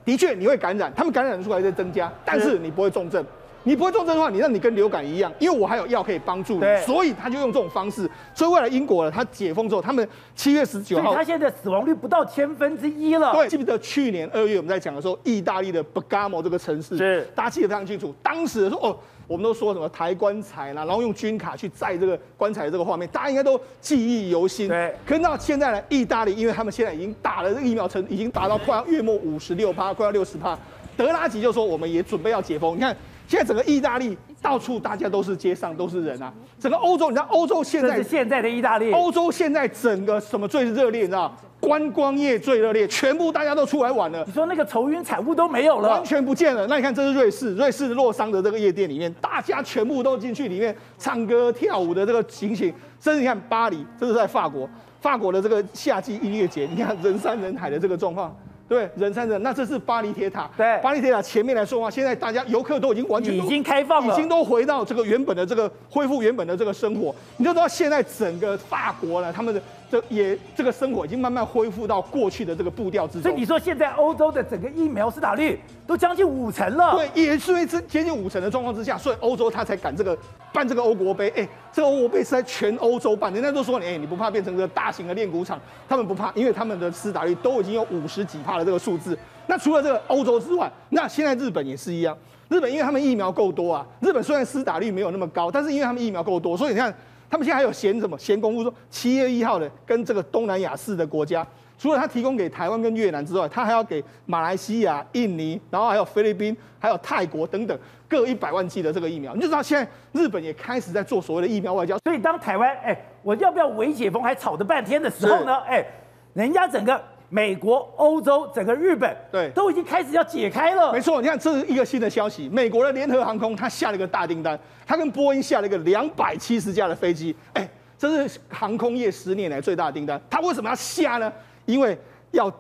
的确你会感染，他们感染人数还在增加，但是你不会重症。你不会重症的话，你让你跟流感一样，因为我还有药可以帮助你，所以他就用这种方式。所以未来英国呢，他解封之后，他们七月十九号，他现在死亡率不到千分之一了。对，记不记得去年二月我们在讲的时候，意大利的伯加摩这个城市，是大家记得非常清楚。当时说哦，我们都说什么抬棺材啦，然后用军卡去载这个棺材的这个画面，大家应该都记忆犹新。对，可是到现在呢，意大利因为他们现在已经打了这个疫苗，成已经达到快要月末五十六趴，快要六十趴。德拉吉就说我们也准备要解封，你看。现在整个意大利到处大家都是街上都是人啊，整个欧洲你知道欧洲现在是现在的意大利，欧洲现在整个什么最热烈你知道？观光业最热烈，全部大家都出来玩了。你说那个愁云惨雾都没有了，完全不见了。那你看这是瑞士，瑞士的洛桑的这个夜店里面，大家全部都进去里面唱歌跳舞的这个情形。甚至你看巴黎，这是在法国，法国的这个夏季音乐节，你看人山人海的这个状况。对，人山人，那这是巴黎铁塔。对，巴黎铁塔前面来说的话，现在大家游客都已经完全已经开放了，已经都回到这个原本的这个恢复原本的这个生活。你就知道现在整个法国呢，他们的。这也这个生活已经慢慢恢复到过去的这个步调之中。所以你说现在欧洲的整个疫苗施打率都将近五成了。对，也是因为接近五成的状况之下，所以欧洲他才敢这个办这个欧国杯。哎，这个欧国杯是在全欧洲办，人家都说你哎，你不怕变成这个大型的练骨场？他们不怕，因为他们的施打率都已经有五十几帕的这个数字。那除了这个欧洲之外，那现在日本也是一样。日本因为他们疫苗够多啊，日本虽然施打率没有那么高，但是因为他们疫苗够多，所以你看。他们现在还有闲什么闲工夫？说七月一号的跟这个东南亚四的国家，除了他提供给台湾跟越南之外，他还要给马来西亚、印尼，然后还有菲律宾、还有泰国等等各一百万剂的这个疫苗。你就知道现在日本也开始在做所谓的疫苗外交。所以当台湾哎，我要不要微解封还吵得半天的时候呢？哎是，人家整个。美国、欧洲、整个日本，对，都已经开始要解开了。没错，你看，这是一个新的消息。美国的联合航空，它下了一个大订单，它跟波音下了一个两百七十架的飞机。哎，这是航空业十年来最大的订单。它为什么要下呢？因为要。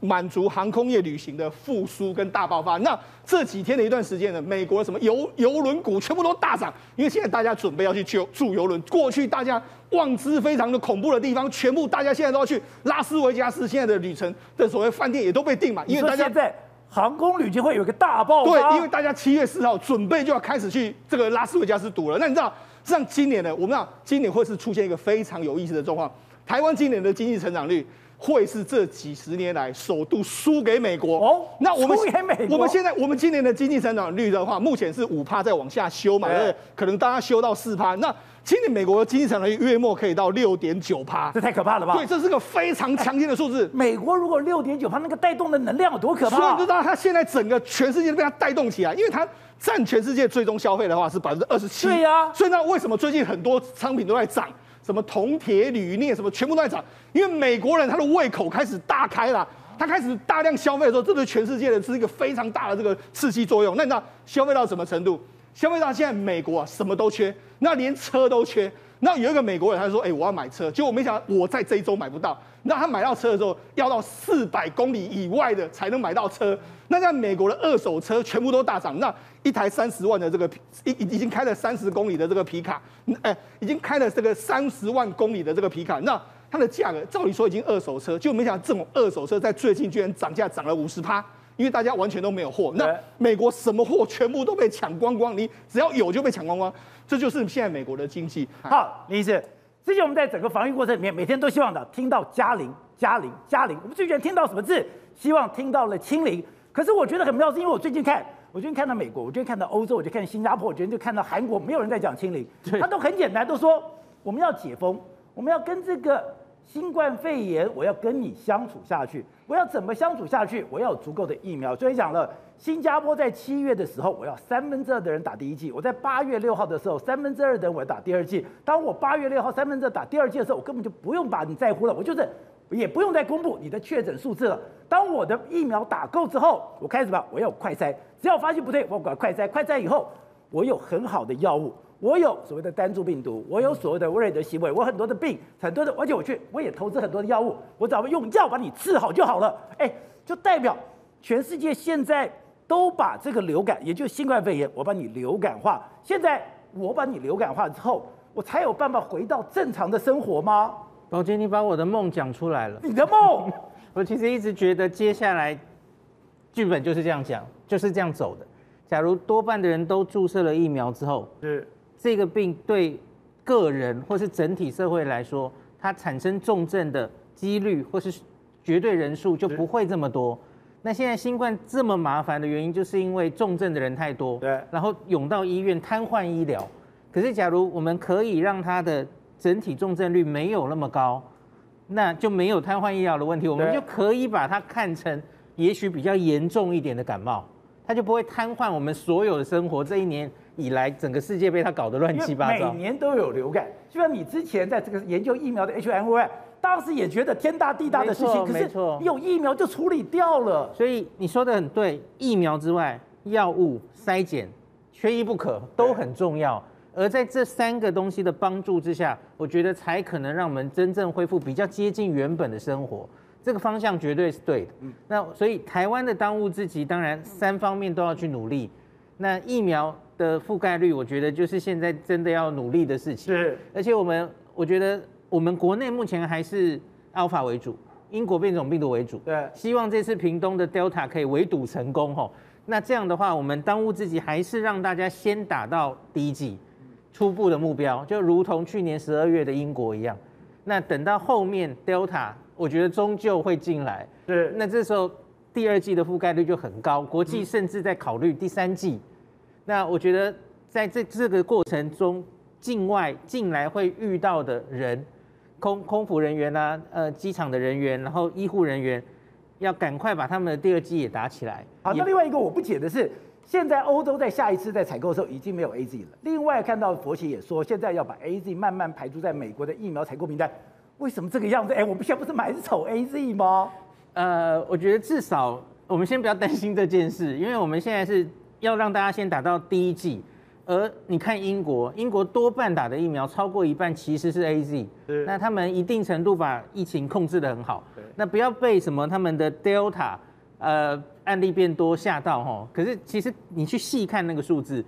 满足航空业旅行的复苏跟大爆发。那这几天的一段时间呢，美国的什么邮邮轮股全部都大涨，因为现在大家准备要去救住邮轮。过去大家望之非常的恐怖的地方，全部大家现在都要去拉斯维加斯。现在的旅程的所谓饭店也都被订满，因为大家在航空旅行会有一个大爆发。对，因为大家七月四号准备就要开始去这个拉斯维加斯赌了。那你知道，像今年呢，我们知道今年会是出现一个非常有意思的状况。台湾今年的经济成长率。会是这几十年来首度输给美国哦。那我们输给美国我们现在我们今年的经济成长率的话，目前是五趴在往下修嘛？可能大家修到四趴。那今年美国的经济成长率月末可以到六点九趴，这太可怕了吧？对，这是个非常强劲的数字。美国如果六点九趴，那个带动的能量有多可怕？所以你知道它现在整个全世界都被它带动起来，因为它占全世界最终消费的话是百分之二十七。对呀、啊。所以那，为什么最近很多商品都在涨？什么铜、铁、铝、镍，什么全部都在涨，因为美国人他的胃口开始大开了，他开始大量消费的时候，这对全世界的是一个非常大的这个刺激作用。那你知道消费到什么程度？消费到现在美国啊什么都缺，那连车都缺。那有一个美国人他就说：“哎、我要买车。”结果我没想到我在这一周买不到。那他买到车的时候，要到四百公里以外的才能买到车。那在美国的二手车全部都大涨。那一台三十万的这个已已已经开了三十公里的这个皮卡，哎、欸，已经开了这个三十万公里的这个皮卡，那它的价格照理说已经二手车，就没想到这种二手车在最近居然涨价涨了五十趴，因为大家完全都没有货。那美国什么货全部都被抢光光，你只要有就被抢光光，这就是现在美国的经济。好，李医生，之前我们在整个防疫过程里面，每天都希望的听到加零、加零、加零，我们最喜欢听到什么字？希望听到了清零。可是我觉得很妙，是因为我最近看。我最近看到美国，我最近看到欧洲，我就看新加坡，我最近就看到韩国，没有人在讲清零，他都很简单，都说我们要解封，我们要跟这个新冠肺炎，我要跟你相处下去，我要怎么相处下去？我要有足够的疫苗。所以讲了，新加坡在七月的时候，我要三分之二的人打第一剂；我在八月六号的时候，三分之二的人我要打第二剂。当我八月六号三分之二打第二剂的时候，我根本就不用把你在乎了，我就是。也不用再公布你的确诊数字了。当我的疫苗打够之后，我开始吧，我要快筛。只要发现不对，我管快筛。快筛以后，我有很好的药物，我有所谓的单株病毒，我有所谓的威瑞德西韦，我很多的病，很多的，而且我去，我也投资很多的药物，我只要用药把你治好就好了。哎，就代表全世界现在都把这个流感，也就是新冠肺炎，我把你流感化。现在我把你流感化之后，我才有办法回到正常的生活吗？宝杰，你把我的梦讲出来了。你的梦？我其实一直觉得接下来剧本就是这样讲，就是这样走的。假如多半的人都注射了疫苗之后，是这个病对个人或是整体社会来说，它产生重症的几率或是绝对人数就不会这么多。那现在新冠这么麻烦的原因，就是因为重症的人太多，对，然后涌到医院瘫痪医疗。可是假如我们可以让它的整体重症率没有那么高，那就没有瘫痪医疗的问题，我们就可以把它看成也许比较严重一点的感冒，它就不会瘫痪我们所有的生活。这一年以来，整个世界被他搞得乱七八糟。每年都有流感，就像你之前在这个研究疫苗的 H1N1，当时也觉得天大地大的事情，可是有疫苗就处理掉了。所以你说的很对，疫苗之外，药物、筛检缺一不可，都很重要。而在这三个东西的帮助之下，我觉得才可能让我们真正恢复比较接近原本的生活。这个方向绝对是对的。那所以台湾的当务之急，当然三方面都要去努力。那疫苗的覆盖率，我觉得就是现在真的要努力的事情。是。而且我们，我觉得我们国内目前还是 Alpha 为主，英国变种病毒为主。对。希望这次屏东的 Delta 可以围堵成功吼。那这样的话，我们当务之急还是让大家先打到第一剂。初步的目标就如同去年十二月的英国一样，那等到后面 Delta，我觉得终究会进来。是，那这时候第二季的覆盖率就很高，国际甚至在考虑第三剂。那我觉得在这这个过程中，境外进来会遇到的人，空空服人员啊，呃，机场的人员，然后医护人员，要赶快把他们的第二剂也打起来。好，那另外一个我不解的是。现在欧洲在下一次在采购的时候已经没有 A Z 了。另外看到佛奇也说，现在要把 A Z 慢慢排除在美国的疫苗采购名单。为什么这个样子？哎，我们现在不是蛮丑 A Z 吗？呃，我觉得至少我们先不要担心这件事，因为我们现在是要让大家先打到第一剂。而你看英国，英国多半打的疫苗超过一半其实是 A Z，那他们一定程度把疫情控制的很好。那不要被什么他们的 Delta。呃，案例变多吓到齁，可是其实你去细看那个数字，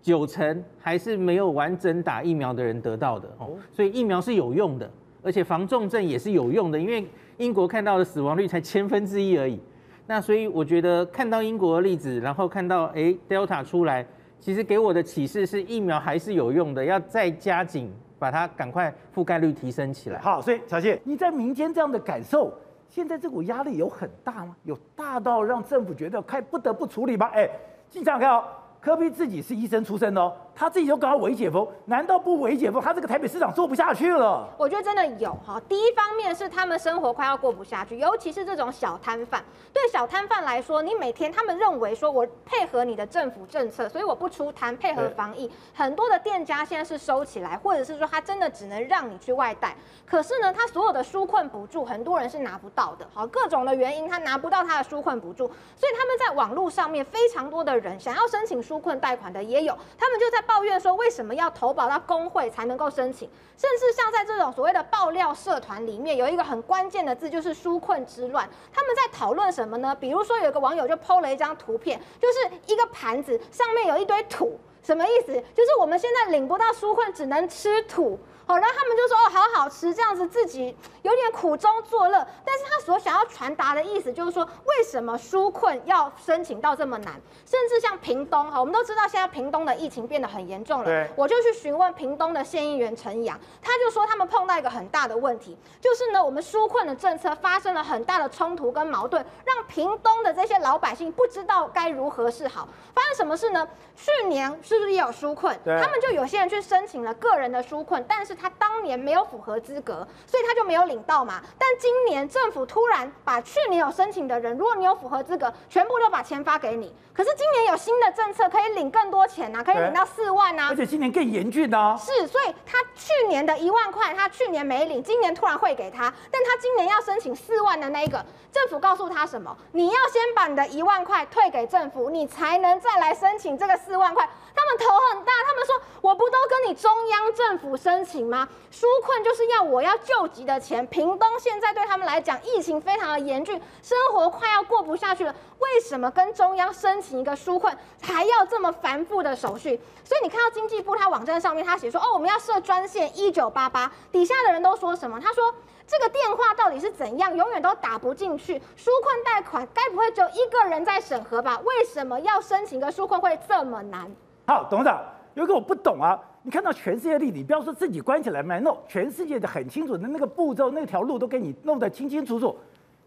九成还是没有完整打疫苗的人得到的哦，所以疫苗是有用的，而且防重症也是有用的，因为英国看到的死亡率才千分之一而已。那所以我觉得看到英国的例子，然后看到哎 Delta 出来，其实给我的启示是疫苗还是有用的，要再加紧把它赶快覆盖率提升起来。好，所以小谢，你在民间这样的感受，现在这股压力有很大吗？有大到让政府觉得快不得不处理吗？哎，经常看哦。柯 P 自己是医生出身的哦，他自己就搞到微解封，难道不伪解封，他这个台北市长做不下去了？我觉得真的有哈。第一方面是他们生活快要过不下去，尤其是这种小摊贩。对小摊贩来说，你每天他们认为说我配合你的政府政策，所以我不出摊配合防疫。很多的店家现在是收起来，或者是说他真的只能让你去外带。可是呢，他所有的纾困补助，很多人是拿不到的。好，各种的原因他拿不到他的纾困补助，所以他们在网络上面非常多的人想要申请纾困贷款的也有，他们就在抱怨说，为什么要投保到工会才能够申请？甚至像在这种所谓的爆料社团里面，有一个很关键的字就是纾困之乱。他们在讨论什么呢？比如说有个网友就 PO 了一张图片，就是一个盘子上面有一堆土，什么意思？就是我们现在领不到纾困，只能吃土。好，然后他们就说哦，好好吃，这样子自己有点苦中作乐。但是他所想要传达的意思就是说，为什么纾困要申请到这么难？甚至像屏东哈，我们都知道现在屏东的疫情变得很严重了。对，我就去询问屏东的县议员陈阳，他就说他们碰到一个很大的问题，就是呢，我们纾困的政策发生了很大的冲突跟矛盾，让屏东的这些老百姓不知道该如何是好。发生什么事呢？去年是不是也有纾困？对，他们就有些人去申请了个人的纾困，但是。他当年没有符合资格，所以他就没有领到嘛。但今年政府突然把去年有申请的人，如果你有符合资格，全部都把钱发给你。可是今年有新的政策，可以领更多钱呐、啊，可以领到四万呐、啊。而且今年更严峻呢、啊。是，所以他去年的一万块，他去年没领，今年突然会给他。但他今年要申请四万的那一个，政府告诉他什么？你要先把你的一万块退给政府，你才能再来申请这个四万块。他们头很大，他们说我不都跟你中央政府申请吗？纾困就是要我要救急的钱。屏东现在对他们来讲，疫情非常的严峻，生活快要过不下去了。为什么跟中央申请一个纾困还要这么繁复的手续？所以你看到经济部他网站上面他写说，哦，我们要设专线一九八八，底下的人都说什么？他说这个电话到底是怎样，永远都打不进去。纾困贷款该不会只有一个人在审核吧？为什么要申请个纾困会这么难？好，董事长，有一个我不懂啊。你看到全世界例子，你不要说自己关起来卖，弄全世界的很清楚的那个步骤，那条路都给你弄得清清楚楚。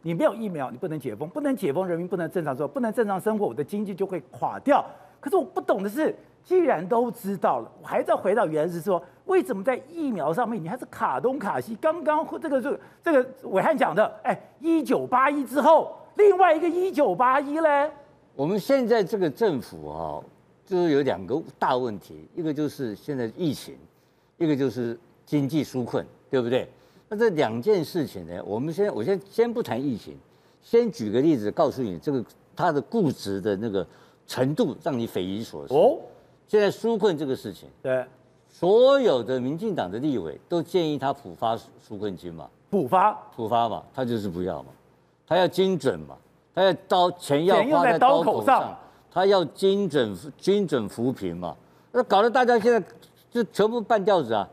你没有疫苗，你不能解封，不能解封，人民不能正常做，不能正常生活，我的经济就会垮掉。可是我不懂的是，既然都知道了，我还是要回到原来是说，为什么在疫苗上面你还是卡东卡西？刚刚这个这个这个暐瀚讲的，哎，一九八一之后，另外一个一九八一嘞？我们现在这个政府啊。就是有两个大问题，一个就是现在疫情，一个就是经济纾困，对不对？那这两件事情呢，我们先我先先不谈疫情，先举个例子告诉你，这个它的固执的那个程度让你匪夷所思。哦，现在纾困这个事情，对，所有的民进党的立委都建议他普发纾困金嘛，普发普发嘛，他就是不要嘛，他要精准嘛，他要刀钱要花在刀口上。他要精准精准扶贫嘛，那搞得大家现在就全部半吊子啊，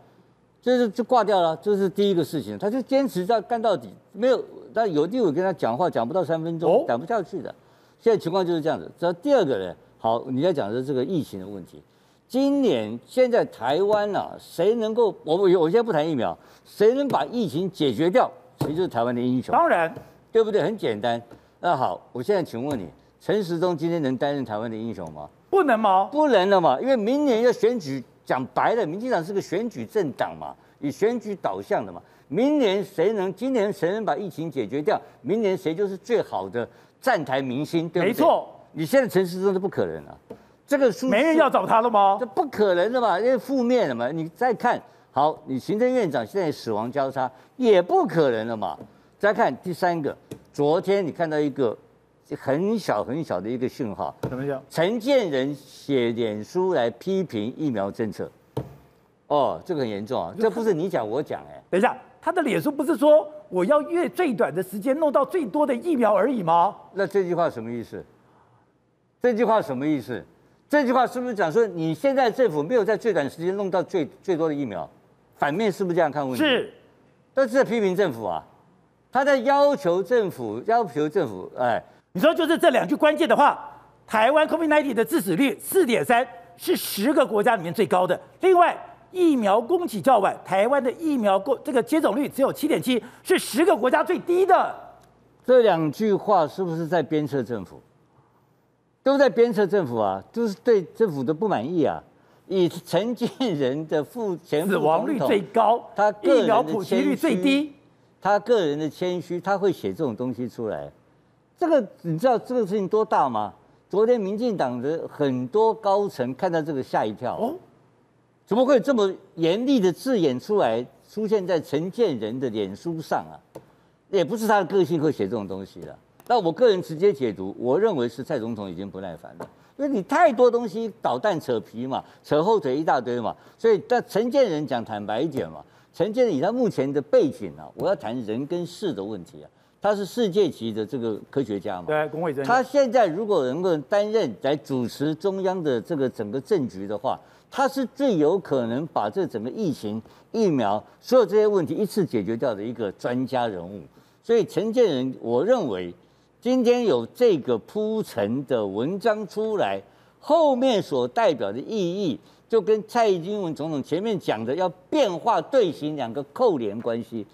就是就挂掉了，这是第一个事情。他就坚持在干到底，没有，但有地方跟他讲话讲不到三分钟，讲不下去的。现在情况就是这样子。这第二个呢，好，你要讲的是这个疫情的问题。今年现在台湾啊，谁能够我我我现在不谈疫苗，谁能把疫情解决掉，谁就是台湾的英雄。当然，对不对？很简单。那好，我现在请问你。陈时中今天能担任台湾的英雄吗？不能吗？不能了嘛，因为明年要选举，讲白了，民进党是个选举政党嘛，以选举导向的嘛。明年谁能？今年谁能把疫情解决掉？明年谁就是最好的站台明星，对不对？没错。你现在陈时中是不可能啊，这个书没人要找他了吗？这不可能的嘛，因为负面的嘛。你再看好，你行政院长现在死亡交叉，也不可能了嘛。再看第三个，昨天你看到一个。很小很小的一个讯号，怎么讲？陈建仁写脸书来批评疫苗政策，哦，这个很严重啊！这不是你讲我讲哎。等一下，他的脸书不是说我要越最短的时间弄到最多的疫苗而已吗？那这句话什么意思？这句话什么意思？这句话是不是讲说你现在政府没有在最短时间弄到最最多的疫苗？反面是不是这样看问题？是，但是在批评政府啊，他在要求政府，要求政府，哎。你说就是这两句关键的话，台湾 COVID-19 的致死率四点三，是十个国家里面最高的。另外，疫苗供给较晚，台湾的疫苗供这个接种率只有七点七，是十个国家最低的。这两句话是不是在鞭策政府？都在鞭策政府啊，就是对政府的不满意啊。以陈建仁的副前死亡率最高，他疫苗普及率最低，他个人的谦虚，他会写这种东西出来。这个你知道这个事情多大吗？昨天民进党的很多高层看到这个吓一跳哦，怎么会这么严厉的字眼出来出现在陈建仁的脸书上啊？也不是他的个性会写这种东西了。那我个人直接解读，我认为是蔡总统已经不耐烦了。因为你太多东西捣蛋扯皮嘛，扯后腿一大堆嘛，所以但陈建仁讲坦白一点嘛，陈建仁以他目前的背景啊，我要谈人跟事的问题啊，他是世界级的这个科学家嘛，对，公卫生，他现在如果能够担任来主持中央的这个整个政局的话，他是最有可能把这整个疫情、疫苗所有这些问题一次解决掉的一个专家人物，所以陈建仁，我认为。今天有这个铺陈的文章出来，后面所代表的意义，就跟蔡英文总统前面讲的要变化队形两个扣连关系。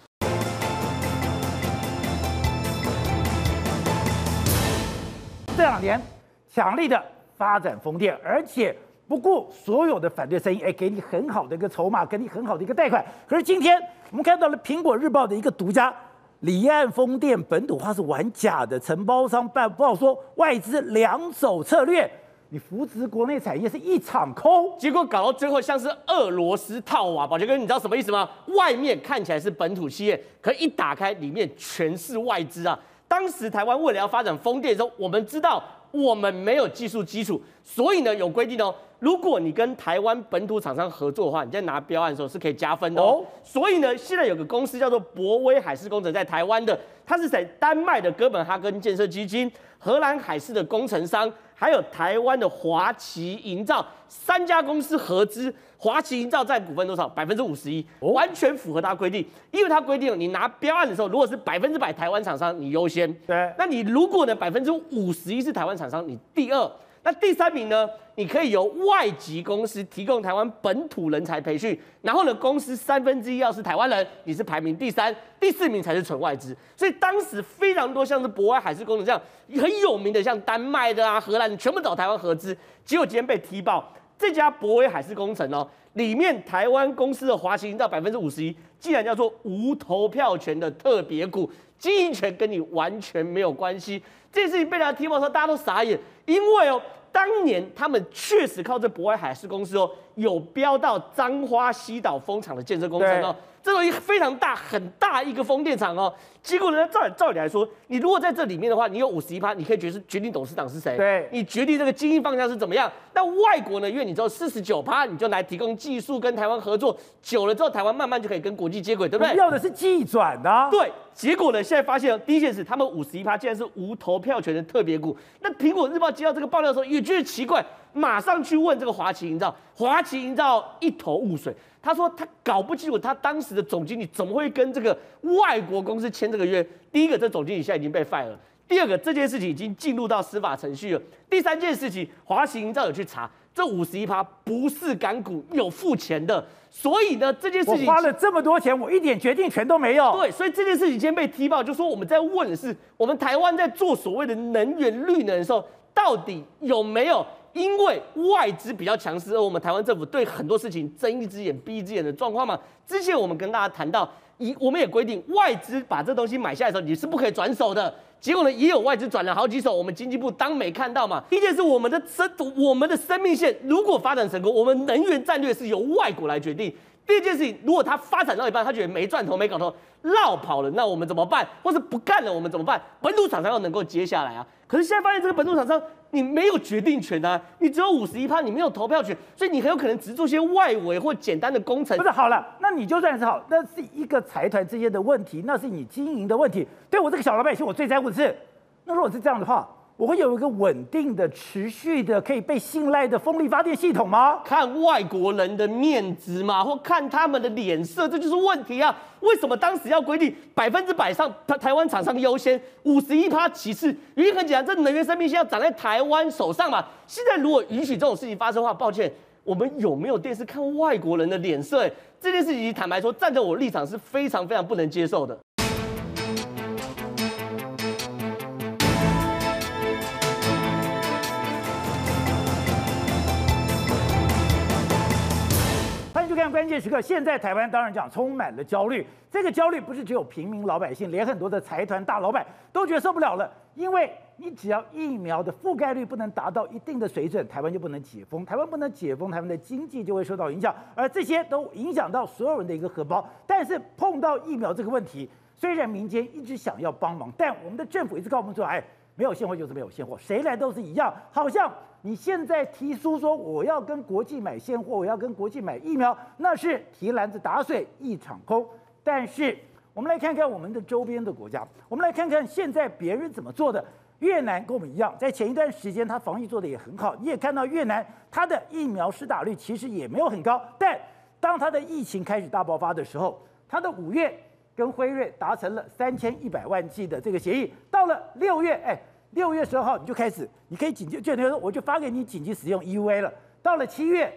这两年强力的发展风电，而且不顾所有的反对声音，哎，给你很好的一个筹码，给你很好的一个贷款。可是今天我们看到了《苹果日报》的一个独家。离岸风电本土化是玩假的，承包商办报说外资两手策略，你扶植国内产业是一场空，结果搞到最后像是俄罗斯套娃。宝杰哥，你知道什么意思吗？外面看起来是本土企业，可一打开里面全是外资啊！当时台湾为了要发展风电的时候，我们知道我们没有技术基础，所以呢有规定哦。如果你跟台湾本土厂商合作的话，你在拿标案的时候是可以加分的哦。Oh. 所以呢，现在有个公司叫做博威海事工程，在台湾的，它是在丹麦的哥本哈根建设基金、荷兰海事的工程商，还有台湾的华旗营造三家公司合资。华旗营造占股份多少？百分之五十一，完全符合它规定。因为它规定，你拿标案的时候，如果是百分之百台湾厂商，你优先。对。那你如果呢，百分之五十一是台湾厂商，你第二。那第三名呢？你可以由外籍公司提供台湾本土人才培训，然后呢，公司三分之一要是台湾人，你是排名第三，第四名才是纯外资。所以当时非常多像是博外海事工程这样很有名的，像丹麦的啊、荷兰的，全部找台湾合资。结果今天被踢爆，这家博威海事工程哦，里面台湾公司的华旗营造百分之五十一，既然叫做无投票权的特别股，经营权跟你完全没有关系。这件事情被大家踢爆的时候，大家都傻眼，因为哦。当年他们确实靠这博威海事公司哦，有标到彰化西岛风场的建设工程哦。这个一非常大很大一个风电场哦，结果呢，照照理来说，你如果在这里面的话，你有五十一趴，你可以决是决定董事长是谁，对，你决定这个经营方向是怎么样。那外国呢，因为你只有四十九趴，你就来提供技术跟台湾合作，久了之后，台湾慢慢就可以跟国际接轨，对不对？要的是技转的。对，结果呢，现在发现第一件事，他们五十一趴竟然是无投票权的特别股。那苹果日报接到这个爆料的时候，也觉得奇怪，马上去问这个华旗营造，华旗营造一头雾水。他说他搞不清楚，他当时的总经理怎么会跟这个外国公司签这个约？第一个，这总经理现在已经被 fire 了；第二个，这件事情已经进入到司法程序了；第三件事情，华旗营造有去查，这五十一趴不是港股，有付钱的。所以呢，这件事情我花了这么多钱，我一点决定权都没有。对，所以这件事情今天被踢爆，就说我们在问的是，我们台湾在做所谓的能源绿能的时候，到底有没有？因为外资比较强势，而我们台湾政府对很多事情睁一只眼闭一只眼的状况嘛。之前我们跟大家谈到，一我们也规定外资把这东西买下来的时候，你是不可以转手的。结果呢，也有外资转了好几手，我们经济部当没看到嘛。第一件事，我们的生我们的生命线如果发展成功，我们能源战略是由外国来决定。第二件事情，如果他发展到一半，他觉得没赚头没搞头，落跑了，那我们怎么办？或是不干了，我们怎么办？本土厂商要能够接下来啊。可是现在发现这个本土厂商，你没有决定权啊，你只有五十一趴，你没有投票权，所以你很有可能只做些外围或简单的工程。不是好了，那你就算是好，那是一个财团之间的问题，那是你经营的问题。对我这个小老百姓，我最在乎的是，那如果是这样的话。我会有一个稳定的、持续的、可以被信赖的风力发电系统吗？看外国人的面子嘛，或看他们的脸色，这就是问题啊！为什么当时要规定百分之百上台台湾厂商优先，五十一趴其次？原因很简单，这能源生命线要长在台湾手上嘛。现在如果允许这种事情发生的话，抱歉。我们有没有电视看外国人的脸色？这件事情坦白说，站在我立场是非常非常不能接受的。就看关键时刻，现在台湾当然讲充满了焦虑。这个焦虑不是只有平民老百姓，连很多的财团大老板都觉受不了了。因为你只要疫苗的覆盖率不能达到一定的水准，台湾就不能解封。台湾不能解封，台湾的经济就会受到影响，而这些都影响到所有人的一个荷包。但是碰到疫苗这个问题，虽然民间一直想要帮忙，但我们的政府一直告诉我们说：“哎，没有现货就是没有现货，谁来都是一样。”好像。你现在提出说我要跟国际买现货，我要跟国际买疫苗，那是提篮子打水一场空。但是我们来看看我们的周边的国家，我们来看看现在别人怎么做的。越南跟我们一样，在前一段时间它防疫做得也很好，你也看到越南它的疫苗施打率其实也没有很高。但当它的疫情开始大爆发的时候，它的五月跟辉瑞达成了三千一百万剂的这个协议，到了六月，哎。六月十二号你就开始，你可以紧急，就等于说我就发给你紧急使用 EUA 了。到了七月，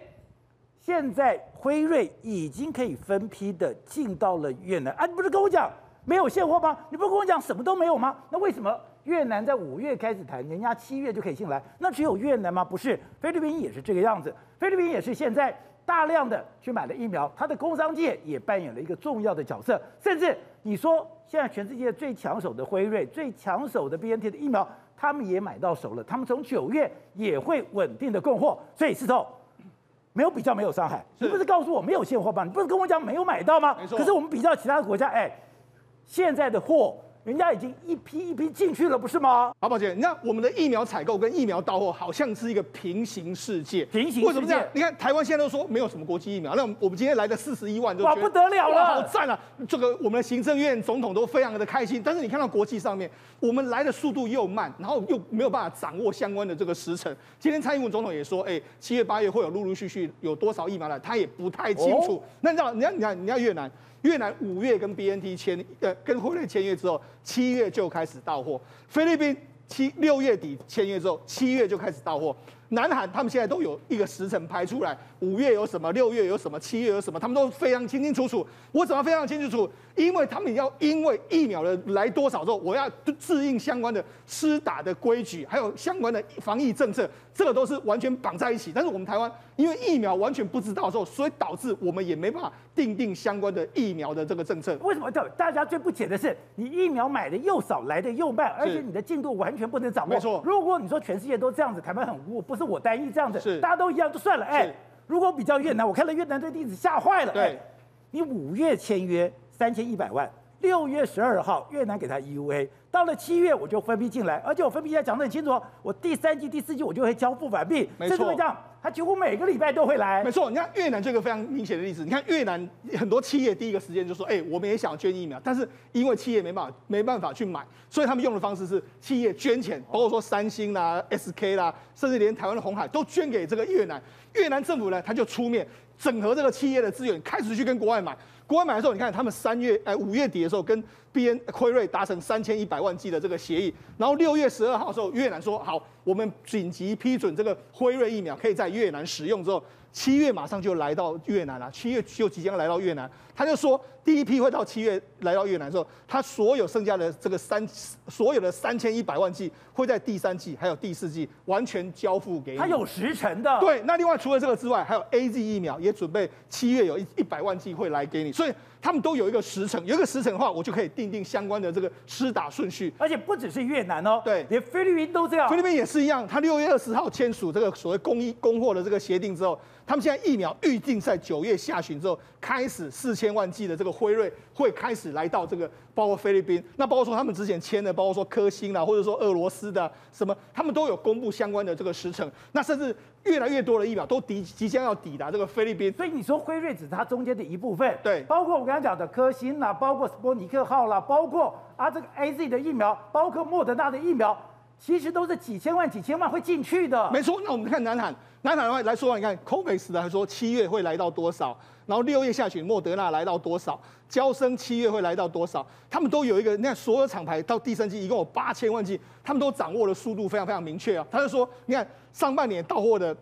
现在辉瑞已经可以分批的进到了越南。啊，你不是跟我讲没有现货吗？你不是跟我讲什么都没有吗？那为什么越南在五月开始谈，人家七月就可以进来？那只有越南吗？不是，菲律宾也是这个样子。菲律宾也是现在大量的去买了疫苗，它的工商界也扮演了一个重要的角色，甚至你说现在全世界最抢手的辉瑞、最抢手的 BNT 的疫苗。他们也买到手了，他们从九月也会稳定的供货，所以石头没有比较没有伤害。你不是告诉我没有现货吗？你不是跟我讲没有买到吗？可是我们比较其他的国家，哎，现在的货。人家已经一批一批进去了，不是吗？好，宝姐，你看我们的疫苗采购跟疫苗到货好像是一个平行世界。平行世界？为什么这样？你看台湾现在都说没有什么国际疫苗，那我们今天来的四十一万都哇不得了了，好赞啊！这个我们的行政院总统都非常的开心。但是你看到国际上面，我们来的速度又慢，然后又没有办法掌握相关的这个时程。今天蔡英文总统也说，哎，七月八月会有陆陆续续有多少疫苗来，他也不太清楚。哦、那你知道，你看，你看，你看越南。越南五月跟 BNT 签，呃，跟辉瑞签约之后，七月就开始到货。菲律宾七六月底签约之后，七月就开始到货。南韩他们现在都有一个时辰排出来，五月有什么，六月有什么，七月有什么，他们都非常清清楚楚。我怎么非常清楚？因为他们要因为疫苗的来多少之后，我要制定相关的施打的规矩，还有相关的防疫政策，这个都是完全绑在一起。但是我们台湾因为疫苗完全不知道之后，所以导致我们也没办法定定相关的疫苗的这个政策。为什么？大家最不解的是，你疫苗买的又少，来的又慢，而且你的进度完全不能掌握。没错。如果你说全世界都这样子，台湾很无，不是我单一这样子，大家都一样就算了。哎，如果比较越南，我看到越南这例子吓坏了。对、哎，你五月签约三千一百万。六月十二号，越南给他 EUA，到了七月我就分批进来，而且我分批现在讲得很清楚，我第三季、第四季我就会交付完毕，没错，这样，他几乎每个礼拜都会来。没错，你看越南这个非常明显的例子，你看越南很多企业第一个时间就说，哎，我们也想捐疫苗，但是因为企业没办法没办法去买，所以他们用的方式是企业捐钱，包括说三星啦、SK 啦，甚至连台湾的红海都捐给这个越南，越南政府呢，他就出面整合这个企业的资源，开始去跟国外买。国外买的时候，你看他们三月哎五月底的时候跟 B N 辉瑞达成三千一百万剂的这个协议，然后六月十二号的时候，越南说好，我们紧急批准这个辉瑞疫苗可以在越南使用之后，七月马上就来到越南了，七月就即将来到越南，他就说第一批会到七月来到越南之后，他所有剩下的这个三所有的三千一百万剂会在第三季还有第四季完全交付给你，他有时辰的。对，那另外除了这个之外，还有 A Z 疫苗也准备七月有一一百万剂会来给你。所以他们都有一个时辰，有一个时辰的话，我就可以定定相关的这个施打顺序。而且不只是越南哦，对，连菲律宾都这样。菲律宾也是一样，他六月二十号签署这个所谓供应供货的这个协定之后，他们现在疫苗预定在九月下旬之后开始四千万剂的这个辉瑞会开始来到这个。包括菲律宾，那包括说他们之前签的，包括说科兴啦，或者说俄罗斯的什么，他们都有公布相关的这个时程。那甚至越来越多的疫苗都抵即将要抵达这个菲律宾。所以你说辉瑞只是它中间的一部分，对，包括我刚才讲的科兴啦，包括斯波尼克号啦，包括啊这个 AZ 的疫苗，包括莫德纳的疫苗，其实都是几千万、几千万会进去的。没错，那我们看南韩，南韩的话来说，你看 COVAX 的来说七月会来到多少？然后六月下旬，莫德纳来到多少？交生七月会来到多少？他们都有一个，你看所有厂牌到第三季一共有八千万剂，他们都掌握的速度非常非常明确啊。他就说，你看上半年到货的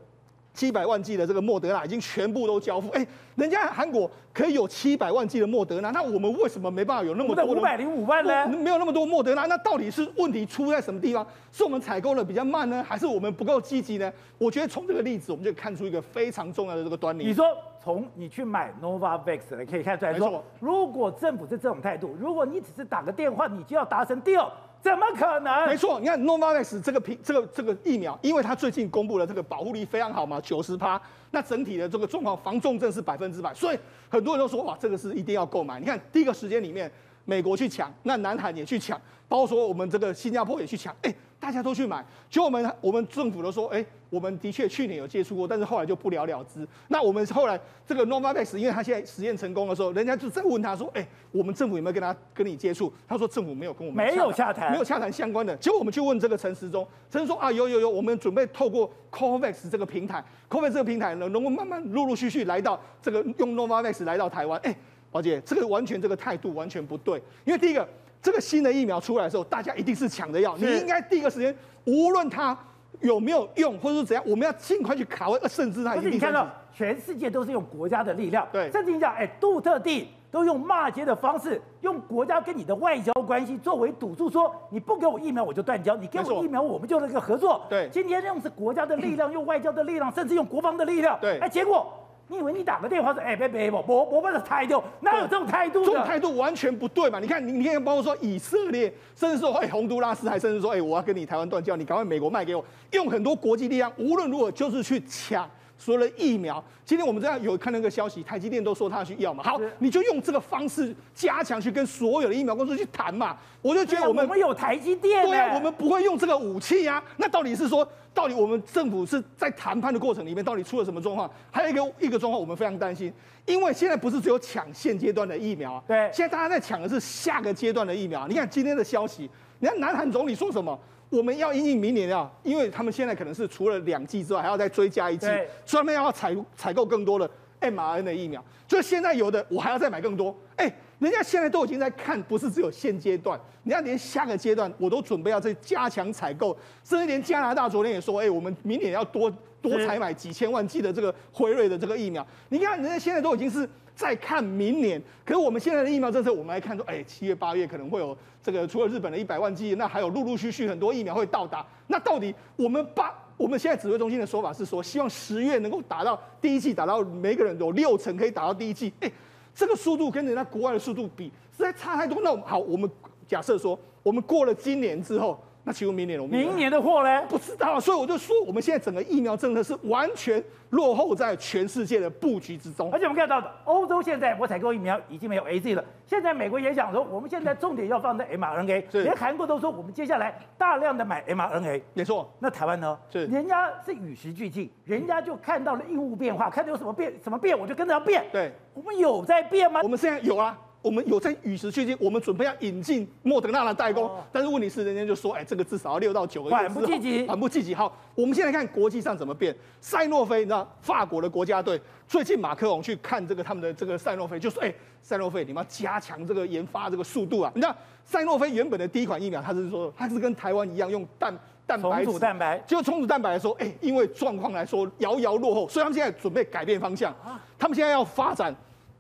七百万剂的这个莫德纳已经全部都交付。哎，人家韩国可以有七百万剂的莫德纳，那我们为什么没办法有那么多？五百零五万呢？没有那么多莫德纳，那到底是问题出在什么地方？是我们采购的比较慢呢，还是我们不够积极呢？我觉得从这个例子，我们就看出一个非常重要的这个端倪。你说从你去买 Novavax 的可以看出来说，如果政府是这种态度，如果你只是打个电话，你就要达成 deal。怎么可能？没错，你看 Novavax 这个品，这个这个疫苗，因为它最近公布了这个保护力非常好嘛，九十趴，那整体的这个状况防重症是百分之百，所以很多人都说哇，这个是一定要购买。你看第一个时间里面，美国去抢，那南韩也去抢，包括说我们这个新加坡也去抢，哎。大家都去买，结果我们我们政府都说，哎，我们的确去年有接触过，但是后来就不了了之。那我们后来这个 Novavax，因为他现在实验成功的时候，人家就在问他说，哎，我们政府有没有跟他跟你接触？他说政府没有跟我们没有洽谈，没有洽谈相关的。结果我们去问这个陈时中，陈时中说啊，有有有，我们准备透过 COVAX 这个平台，COVAX 这个平台呢，能够慢慢陆陆续续来到这个用 Novavax 来到台湾。哎，宝姐，这个完全这个态度完全不对，因为第一个。这个新的疫苗出来的时候，大家一定是抢着要。你应该第一个时间，无论它有没有用，或者是怎样，我们要尽快去卡位，甚至它已经。你看到全世界都是用国家的力量，对。甚至你讲，哎，杜特地都用骂街的方式，用国家跟你的外交关系作为赌注，说你不给我疫苗我就断交，你给我疫苗我们就那个合作。对。今天用是国家的力量，用外交的力量，甚至用国防的力量。对。哎，结果。你以为你打个电话说，哎，别别我我我把它态度，哪有这种态度？这种态度完全不对嘛！你看，你你看，包括说以色列，甚至说，哎，洪都拉斯，还甚至说，哎，我要跟你台湾断交，你赶快美国卖给我，用很多国际力量，无论如何就是去抢。所有的疫苗，今天我们这样有看那个消息，台积电都说他要去要嘛。好，你就用这个方式加强去跟所有的疫苗公司去谈嘛。我就觉得我们我们有台积电，对啊，我们不会用这个武器啊。那到底是说，到底我们政府是在谈判的过程里面，到底出了什么状况？还有一个一个状况，我们非常担心，因为现在不是只有抢现阶段的疫苗啊，对，现在大家在抢的是下个阶段的疫苗。你看今天的消息，你看南韩总理说什么？我们要因应明年啊，因为他们现在可能是除了两剂之外，还要再追加一剂，所以他们要采采购更多的 mRNA 的疫苗。就是现在有的，我还要再买更多。哎，人家现在都已经在看，不是只有现阶段，人家连下个阶段我都准备要再加强采购，甚至连加拿大昨天也说，哎，我们明年要多多采买几千万剂的这个辉瑞的这个疫苗。你看，人家现在都已经是。再看明年，可是我们现在的疫苗政策，我们来看说，哎，七月八月可能会有这个，除了日本的一百万剂，那还有陆陆续续很多疫苗会到达。那到底我们八我们现在指挥中心的说法是说，希望十月能够打到第一剂，打到每个人有六成可以打到第一剂。哎，这个速度跟人家国外的速度比，实在差太多。那好，我们假设说，我们过了今年之后。那请问明年我们明年的货呢？不知道，所以我就说，我们现在整个疫苗政策是完全落后在全世界的布局之中。而且我们看到的，欧洲现在我采购疫苗已经没有 AZ 了，现在美国也想说，我们现在重点要放在 mRNA，连韩国都说我们接下来大量的买 mRNA。没错，那台湾呢？是，人家是与时俱进，人家就看到了应物变化，看到有什么变，什么变，我就跟着要变。对，我们有在变吗？我们现在有啊。我们有在与时俱进，我们准备要引进莫德纳的代工，但是问题是人家就说，哎，这个至少要六到九个月，缓不积极，缓不积极。好，我们现在看国际上怎么变。赛诺菲，你知道法国的国家队最近马克龙去看这个他们的这个赛诺菲，就说，哎，赛诺菲，你们要加强这个研发这个速度啊。你知道赛诺菲原本的第一款疫苗，它是说它是跟台湾一样用蛋蛋白重组蛋白，就重组蛋白来说，哎，因为状况来说遥遥落后，所以他们现在准备改变方向，他们现在要发展。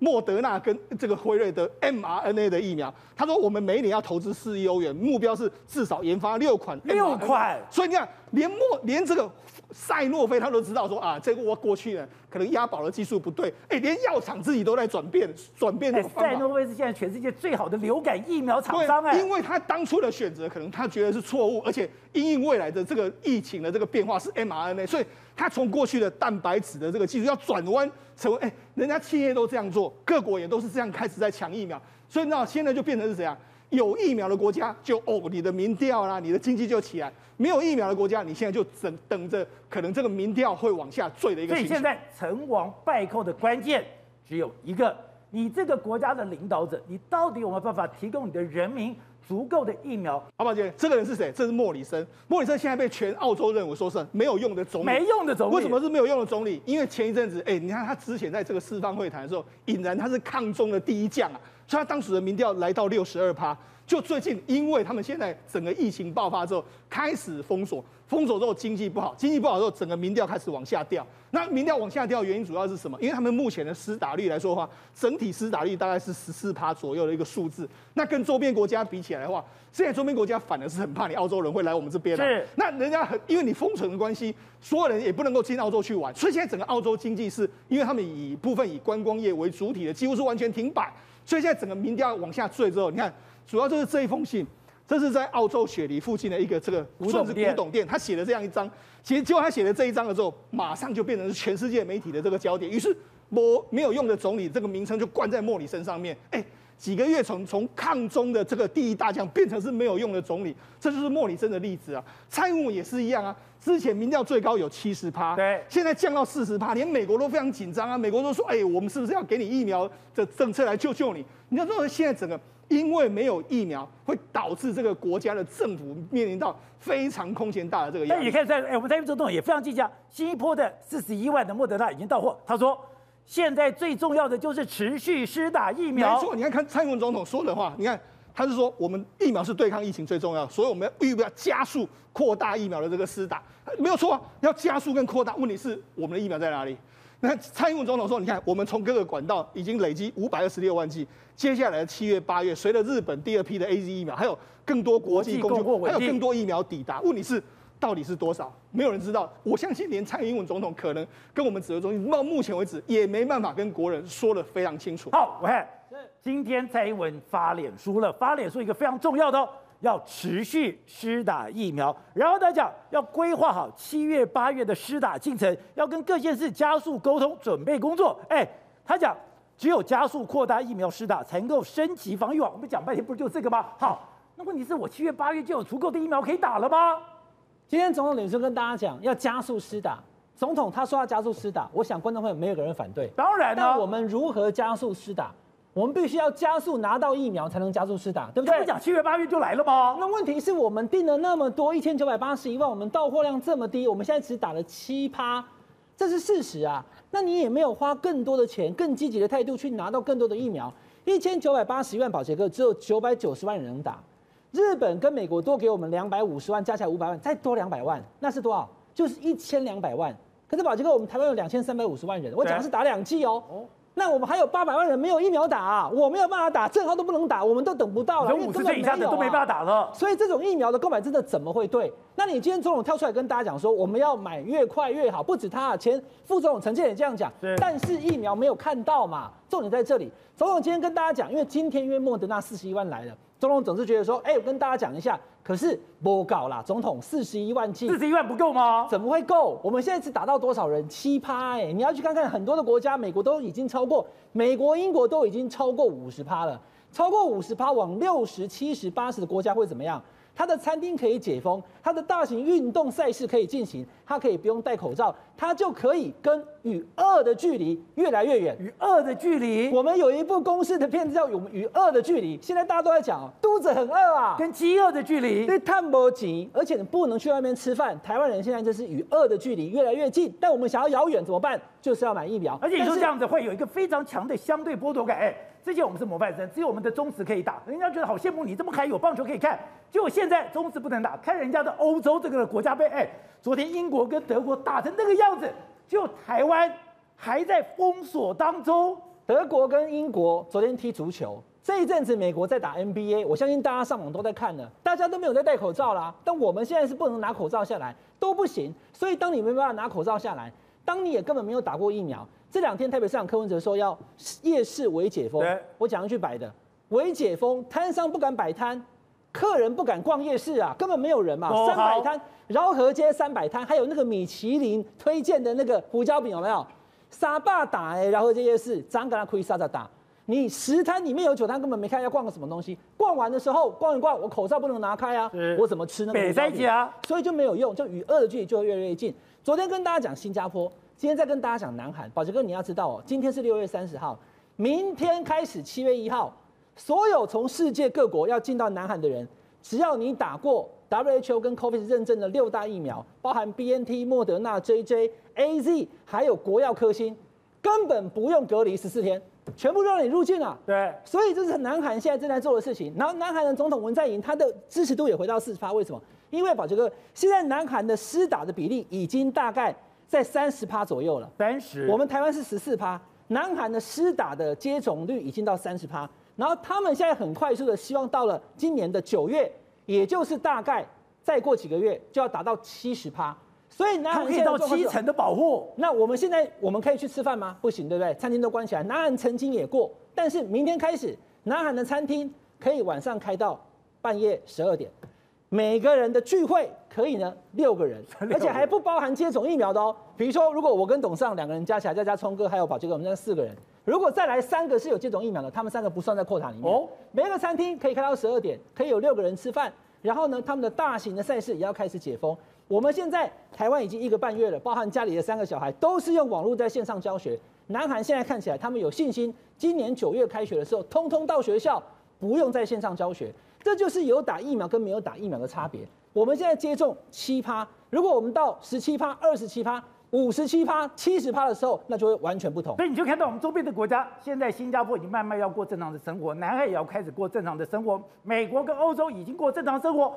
莫德纳跟这个辉瑞的 mRNA 的疫苗，他说我们每一年要投资四亿欧元，目标是至少研发六款。六款，所以你看，连莫连这个赛诺菲他都知道说啊，这个我过去呢可能押宝的技术不对，哎，连药厂自己都在转变转变。赛诺菲是现在全世界最好的流感疫苗厂商哎，因为他当初的选择可能他觉得是错误，而且因应未来的这个疫情的这个变化是 mRNA，所以。他从过去的蛋白质的这个技术要转弯成为，哎，人家企业都这样做，各国也都是这样开始在抢疫苗，所以那现在就变成是怎样？有疫苗的国家就哦，你的民调啦，你的经济就起来；没有疫苗的国家，你现在就等等着，可能这个民调会往下坠的一个。所以现在成王败寇的关键只有一个：你这个国家的领导者，你到底有没有办法提供你的人民？足够的疫苗，好宝姐，这个人是谁？这是莫里森。莫里森现在被全澳洲认为说是没有用的总理，没用的总理。为什么是没有用的总理？因为前一阵子，哎、欸，你看他之前在这个四方会谈的时候，引燃他是抗中的第一将啊，所以他当时的民调来到六十二趴。就最近，因为他们现在整个疫情爆发之后，开始封锁，封锁之后经济不好，经济不好之后，整个民调开始往下掉。那民调往下掉的原因主要是什么？因为他们目前的施打率来说的话，整体施打率大概是十四趴左右的一个数字。那跟周边国家比起来的话，现在周边国家反而是很怕你澳洲人会来我们这边。是。那人家很，因为你封城的关系，所有人也不能够进澳洲去玩，所以现在整个澳洲经济是，因为他们以部分以观光业为主体的，几乎是完全停摆。所以现在整个民调往下坠之后，你看。主要就是这一封信，这是在澳洲雪梨附近的一个这个古董店，古董店，他写了这样一张。其实，结果他写了这一张的时候，马上就变成是全世界媒体的这个焦点。于是，莫没有用的总理这个名称就冠在莫里森上面。哎，几个月从从抗中的这个第一大将变成是没有用的总理，这就是莫里森的例子啊。蔡英文也是一样啊，之前民调最高有七十趴，对，现在降到四十趴，连美国都非常紧张啊。美国都说，哎，我们是不是要给你疫苗的政策来救救你？你要说现在整个。因为没有疫苗，会导致这个国家的政府面临到非常空前大的这个压力。但你看，在哎，我们蔡英文总统也非常计较，新加坡的四十一万的莫德纳已经到货。他说，现在最重要的就是持续施打疫苗。没错，你看看蔡英文总统说的话，你看他是说，我们疫苗是对抗疫情最重要，所以我们要预备要加速扩大疫苗的这个施打，没有错，要加速跟扩大。问题是我们的疫苗在哪里？那蔡英文总统说：“你看，我们从各个管道已经累积五百二十六万剂，接下来的七月、八月，随着日本第二批的 AZ 疫苗，还有更多国际供应，还有更多疫苗抵达。问题是，到底是多少？没有人知道。我相信，连蔡英文总统可能跟我们指挥中心到目前为止也没办法跟国人说得非常清楚。”好，我看今天蔡英文发脸书了，发脸书一个非常重要的哦。要持续施打疫苗，然后他讲要规划好七月八月的施打进程，要跟各县市加速沟通准备工作。哎，他讲只有加速扩大疫苗施打，才能够升级防御网。我们讲半天不是就这个吗？好，那问题是我七月八月就有足够的疫苗可以打了吗？今天总统脸书跟大家讲要加速施打，总统他说要加速施打，我想观众朋友没有个人反对。当然了，我们如何加速施打？我们必须要加速拿到疫苗，才能加速施打，对不对？不讲七月八月就来了吗？那问题是我们订了那么多一千九百八十一万，我们到货量这么低，我们现在只打了七趴，这是事实啊。那你也没有花更多的钱、更积极的态度去拿到更多的疫苗。一千九百八十一万宝杰哥只有九百九十万人能打，日本跟美国多给我们两百五十万，加起来五百万，再多两百万，那是多少？就是一千两百万。可是宝杰哥，我们台湾有两千三百五十万人，我讲的是打两剂哦。那我们还有八百万人没有疫苗打，啊，我没有办法打，正好都不能打，我们都等不到了。都没办法打了。所以这种疫苗的购买真的怎么会对？那你今天总统跳出来跟大家讲说，我们要买越快越好，不止他，啊前副总统陈建也这样讲。但是疫苗没有看到嘛？重点在这里。总统今天跟大家讲，因为今天因为莫德纳四十一万来了，总统总是觉得说，哎，我跟大家讲一下。可是不搞啦，总统四十一万剂，四十一万不够吗？怎么会够？我们现在是打到多少人？七趴哎！你要去看看很多的国家，美国都已经超过，美国、英国都已经超过五十趴了，超过五十趴往六十、七十、八十的国家会怎么样？他的餐厅可以解封，它的大型运动赛事可以进行，它可以不用戴口罩，它就可以跟与恶的距离越来越远。与恶的距离，我们有一部公式的片子叫《与与恶的距离》，现在大家都在讲，肚子很饿啊，跟饥饿的距离，对，探不及，而且你不能去外面吃饭。台湾人现在就是与恶的距离越来越近，但我们想要遥远怎么办？就是要买疫苗，而且你说这样子会有一个非常强的相对剥夺感。哎，之前我们是模范生，只有我们的中职可以打，人家觉得好羡慕你，这么还有棒球可以看。结果现在中职不能打，看人家的欧洲这个国家杯，哎，昨天英国跟德国打成那个样子，就台湾还在封锁当中。德国跟英国昨天踢足球，这一阵子美国在打 NBA，我相信大家上网都在看呢，大家都没有在戴口罩啦。但我们现在是不能拿口罩下来，都不行。所以当你没办法拿口罩下来。当你也根本没有打过疫苗，这两天台北市长柯文哲说要夜市微解封，我讲一句白的，微解封，摊商不敢摆摊，客人不敢逛夜市啊，根本没有人嘛。三百摊，饶河街三百摊，还有那个米其林推荐的那个胡椒饼有没有？沙坝打哎，饶河街夜市，张跟他亏沙咋打？你十摊里面有九摊根本没看要逛个什么东西，逛完的时候逛一逛，我口罩不能拿开啊，我怎么吃那个？北在家，所以就没有用，就与恶的距离就会越来越近。昨天跟大家讲新加坡，今天再跟大家讲南韩。宝杰哥，你要知道哦，今天是六月三十号，明天开始七月一号，所有从世界各国要进到南韩的人，只要你打过 WHO 跟 COVID 认证的六大疫苗，包含 BNT、莫德纳、JJ、AZ，还有国药科兴，根本不用隔离十四天，全部让你入境了。对，所以这是南韩现在正在做的事情。然后南韩的总统文在寅，他的支持度也回到四十八。为什么？因为宝杰哥，现在南韩的施打的比例已经大概在三十趴左右了。三十，我们台湾是十四趴，南韩的施打的接种率已经到三十趴。然后他们现在很快速的希望到了今年的九月，也就是大概再过几个月就要达到七十趴。所以南韩可以到七成的保护。那我们现在我们可以去吃饭吗？不行，对不对？餐厅都关起来。南韩曾经也过，但是明天开始，南韩的餐厅可以晚上开到半夜十二点，每个人的聚会可以呢 六个人，而且还不包含接种疫苗的哦。比如说，如果我跟董事长两个人加起来，再加聪哥还有宝杰哥，我们这四个人，如果再来三个是有接种疫苗的，他们三个不算在扩塔里面。哦，每个餐厅可以开到十二点，可以有六个人吃饭。然后呢，他们的大型的赛事也要开始解封。我们现在台湾已经一个半月了，包含家里的三个小孩都是用网络在线上教学。南韩现在看起来他们有信心，今年九月开学的时候，通通到学校，不用在线上教学。这就是有打疫苗跟没有打疫苗的差别。我们现在接种七趴，如果我们到十七趴、二十七趴、五十七趴、七十趴的时候，那就会完全不同。所以你就看到我们周边的国家，现在新加坡已经慢慢要过正常的生活，南海也要开始过正常的生活，美国跟欧洲已经过正常生活，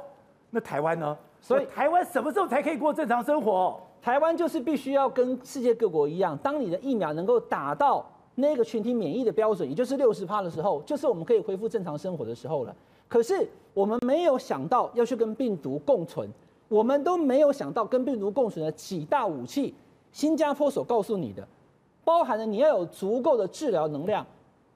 那台湾呢？所以台湾什么时候才可以过正常生活？台湾就是必须要跟世界各国一样，当你的疫苗能够打到那个群体免疫的标准，也就是六十趴的时候，就是我们可以恢复正常生活的时候了。可是我们没有想到要去跟病毒共存，我们都没有想到跟病毒共存的几大武器。新加坡所告诉你的，包含了你要有足够的治疗能量。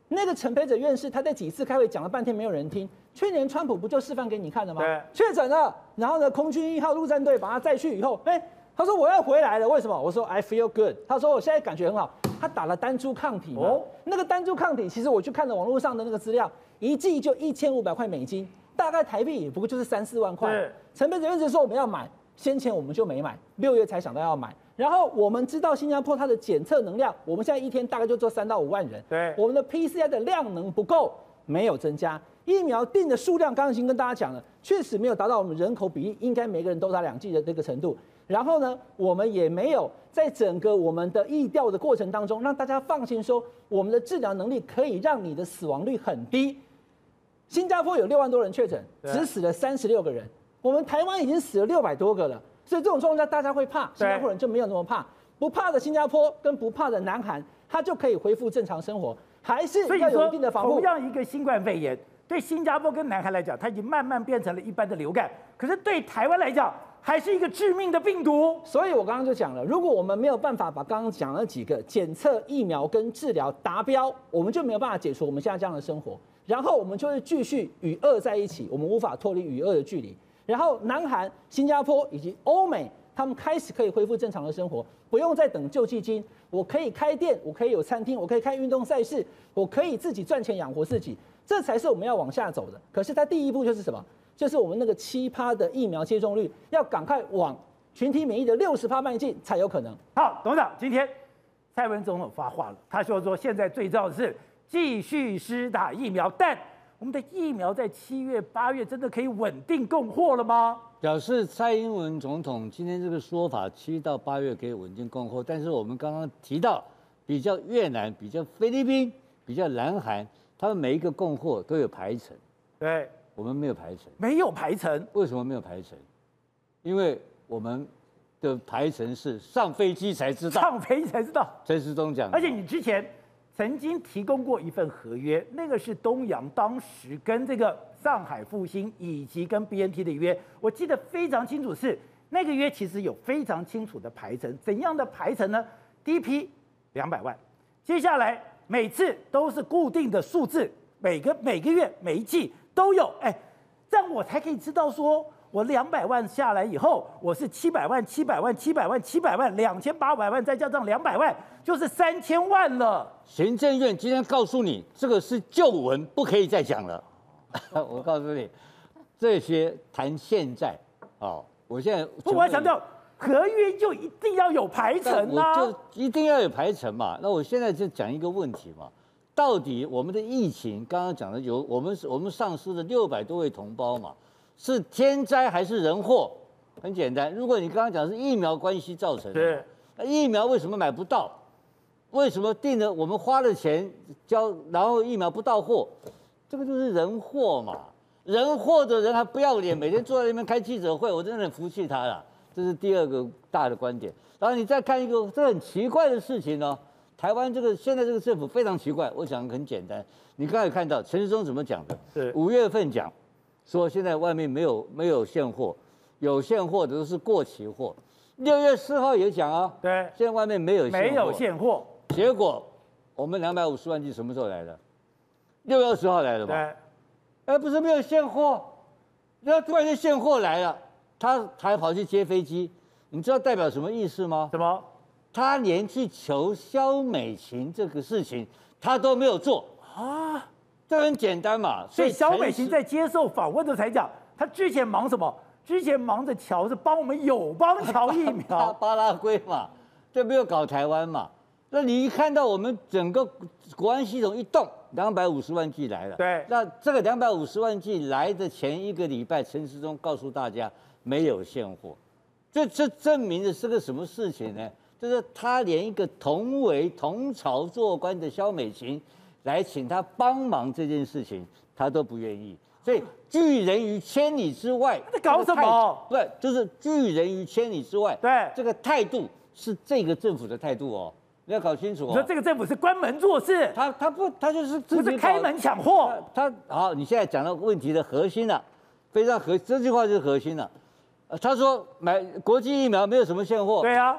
那个陈培哲院士他在几次开会讲了半天，没有人听。去年川普不就示范给你看了吗？确诊了，然后呢，空军一号陆战队把他载去以后，哎，他说我要回来了，为什么？我说 I feel good。他说我现在感觉很好。他打了单株抗体哦，那个单株抗体其实我去看了网络上的那个资料，一剂就一千五百块美金，大概台币也不过就是三四万块。陈培哲院士说我们要买，先前我们就没买，六月才想到要买。然后我们知道新加坡它的检测能量，我们现在一天大概就做三到五万人。对，我们的 PCR 的量能不够，没有增加。疫苗定的数量，刚刚已经跟大家讲了，确实没有达到我们人口比例应该每个人都打两剂的这个程度。然后呢，我们也没有在整个我们的疫调的过程当中，让大家放心说我们的治疗能力可以让你的死亡率很低。新加坡有六万多人确诊，只死了三十六个人，我们台湾已经死了六百多个了。所以这种状况下，大家会怕，新加坡人就没有那么怕。不怕的新加坡跟不怕的南韩，他就可以恢复正常生活，还是要有一定的防护。同样一个新冠肺炎。对新加坡跟南韩来讲，它已经慢慢变成了一般的流感。可是对台湾来讲，还是一个致命的病毒。所以我刚刚就讲了，如果我们没有办法把刚刚讲的几个检测、疫苗跟治疗达标，我们就没有办法解除我们现在这样的生活。然后我们就会继续与恶在一起，我们无法脱离与恶的距离。然后南韩、新加坡以及欧美，他们开始可以恢复正常的生活，不用再等救济金。我可以开店，我可以有餐厅，我可以开运动赛事，我可以自己赚钱养活自己。这才是我们要往下走的。可是它第一步就是什么？就是我们那个七趴的疫苗接种率要赶快往群体免疫的六十趴迈进才有可能。好，董事长，今天蔡文总统发话了，他说说现在最重要的是继续施打疫苗，但我们的疫苗在七月、八月真的可以稳定供货了吗？表示蔡英文总统今天这个说法，七到八月可以稳定供货，但是我们刚刚提到比较越南、比较菲律宾、比较南韩。他们每一个供货都有排程，对，我们没有排程，没有排程，为什么没有排程？因为我们的排程是上飞机才知道，上飞机才知道。陈时中讲，而且你之前曾经提供过一份合约，那个是东洋当时跟这个上海复兴以及跟 BNT 的约，我记得非常清楚是，是那个约其实有非常清楚的排程，怎样的排程呢？第一批两百万，接下来。每次都是固定的数字，每个每个月每一季都有，哎，这样我才可以知道说，我两百万下来以后，我是七百万、七百万、七百万、七百万、两千八百万，再加上两百万，就是三千万了。行政院今天告诉你，这个是旧闻，不可以再讲了。我告诉你，这些谈现在，哦，我现在不，我要强调。合约就一定要有排程啊！就一定要有排程嘛。那我现在就讲一个问题嘛，到底我们的疫情刚刚讲的有我们我们丧失了六百多位同胞嘛，是天灾还是人祸？很简单，如果你刚刚讲是疫苗关系造成的，那疫苗为什么买不到？为什么定了我们花了钱交，然后疫苗不到货？这个就是人祸嘛！人祸的人还不要脸，每天坐在那边开记者会，我真的很服气他了。这是第二个大的观点。然后你再看一个，这很奇怪的事情呢、哦。台湾这个现在这个政府非常奇怪，我讲很简单。你刚才看到陈时中怎么讲的？对，五月份讲说现在外面没有没有现货，有现货的都是过期货。六月四号也讲啊，对，现在外面没有现货没有现货。结果我们两百五十万剂什么时候来的？六月二十号来的吧？对，哎，不是没有现货，那突然间现货来了，他还跑去接飞机，你知道代表什么意思吗？什么？他连去求肖美琴这个事情他都没有做啊？这很简单嘛。所以萧美琴在接受访问的时候才讲，他之前忙什么？之前忙着乔是帮我们友邦 乔疫苗，巴拉圭嘛，就没有搞台湾嘛。那你一看到我们整个国安系统一动，两百五十万剂来了。对，那这个两百五十万剂来的前一个礼拜，陈时中告诉大家没有现货，这这证明的是个什么事情呢？就是他连一个同为同朝做官的萧美琴来请他帮忙这件事情，他都不愿意。所以拒人于千里之外，在搞什么？对，就是拒人于千里之外。对，这个态度是这个政府的态度哦。你要搞清楚哦！你说这个政府是关门做事，他他不，他就是不是开门抢货。他好，你现在讲到问题的核心了，非常核，这句话就是核心了。他说买国际疫苗没有什么现货。对啊，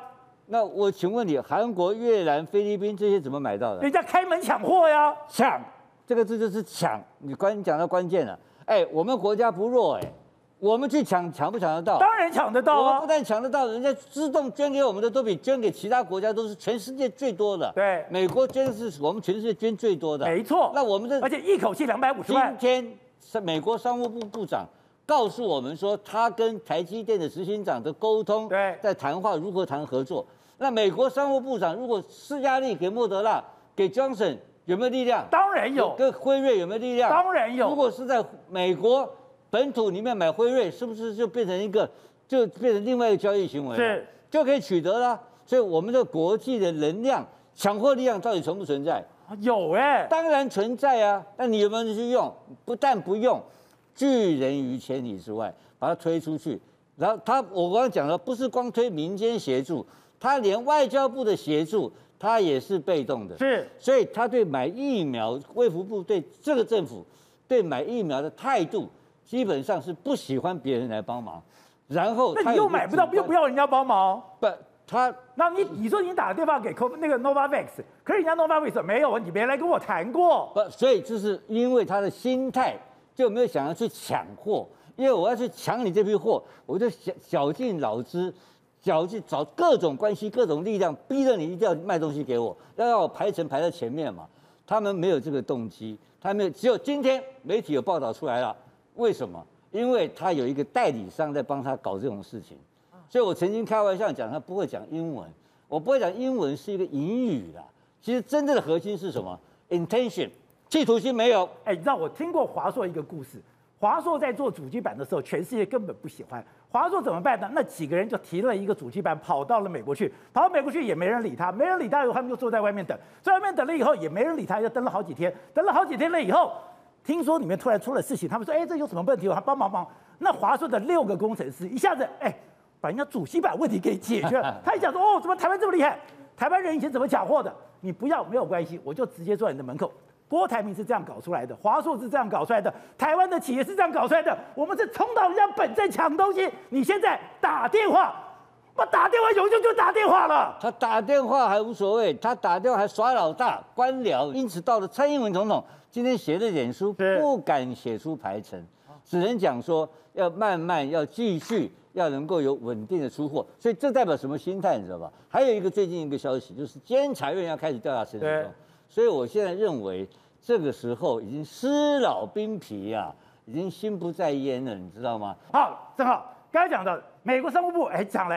那我请问你，韩国、越南、菲律宾这些怎么买到的？人家开门抢货呀，抢这个字就是抢。你关讲到关键了，哎，我们国家不弱哎。我们去抢，抢不抢得到？当然抢得到啊！我不但抢得到，人家自动捐给我们的都比捐给其他国家都是全世界最多的。对，美国捐是我们全世界捐最多的。没错。那我们的而且一口气两百五十万。今天是美国商务部部长告诉我们说，他跟台积电的执行长的沟通，对，在谈话如何谈合作。那美国商务部长如果施压力给莫德纳、给 Johnson 有没有力量？当然有。跟辉瑞有没有力量？当然有。如果是在美国。本土里面买辉瑞，是不是就变成一个，就变成另外一个交易行为？是，就可以取得了。所以我们的国际的能量抢货力量到底存不存在？有哎、欸，当然存在啊。那你有没有去用？不但不用，拒人于千里之外，把它推出去。然后他，我刚刚讲了，不是光推民间协助，他连外交部的协助，他也是被动的。是，所以他对买疫苗，卫福部对这个政府对买疫苗的态度。基本上是不喜欢别人来帮忙，然后那你又买不到，又不要人家帮忙。不，他那你你说你打个电话给那个 Novavax，可是人家 Novavax 没有，你别来跟我谈过。不，所以就是因为他的心态就没有想要去抢货，因为我要去抢你这批货，我就想绞尽脑汁，绞去找各种关系、各种力量，逼着你一定要卖东西给我，要让我排成排在前面嘛。他们没有这个动机，他们，只有今天媒体有报道出来了。为什么？因为他有一个代理商在帮他搞这种事情，所以我曾经开玩笑讲，他不会讲英文，我不会讲英文是一个隐语啦。其实真正的核心是什么？Intention，企图心没有。哎，你知道我听过华硕一个故事，华硕在做主机板的时候，全世界根本不喜欢。华硕怎么办呢？那几个人就提了一个主机板，跑到了美国去，跑到美国去也没人理他，没人理他以后，他们就坐在外面等，在外面等了以后也没人理他，就等了好几天，等了好几天了以后。听说里面突然出了事情，他们说：“哎，这有什么问题？我还帮忙忙。”那华硕的六个工程师一下子哎，把人家主机板问题给解决了。他一讲说：“哦，怎么台湾这么厉害？台湾人以前怎么抢货的？你不要没有关系，我就直接坐在你的门口。”郭台铭是这样搞出来的，华硕是这样搞出来的，台湾的企业是这样搞出来的。我们是冲到人家本镇抢东西，你现在打电话，我打电话有用就打电话了。他打电话还无所谓，他打电话还耍老大官僚，因此到了蔡英文总统。今天写的脸书不敢写出排程，只能讲说要慢慢要继续要能够有稳定的出货，所以这代表什么心态你知道吧？还有一个最近一个消息就是监察院要开始调查陈时中，所以我现在认为这个时候已经诗老兵疲呀，已经心不在焉了，你知道吗？好，正好刚才讲到美国商务部哎讲了，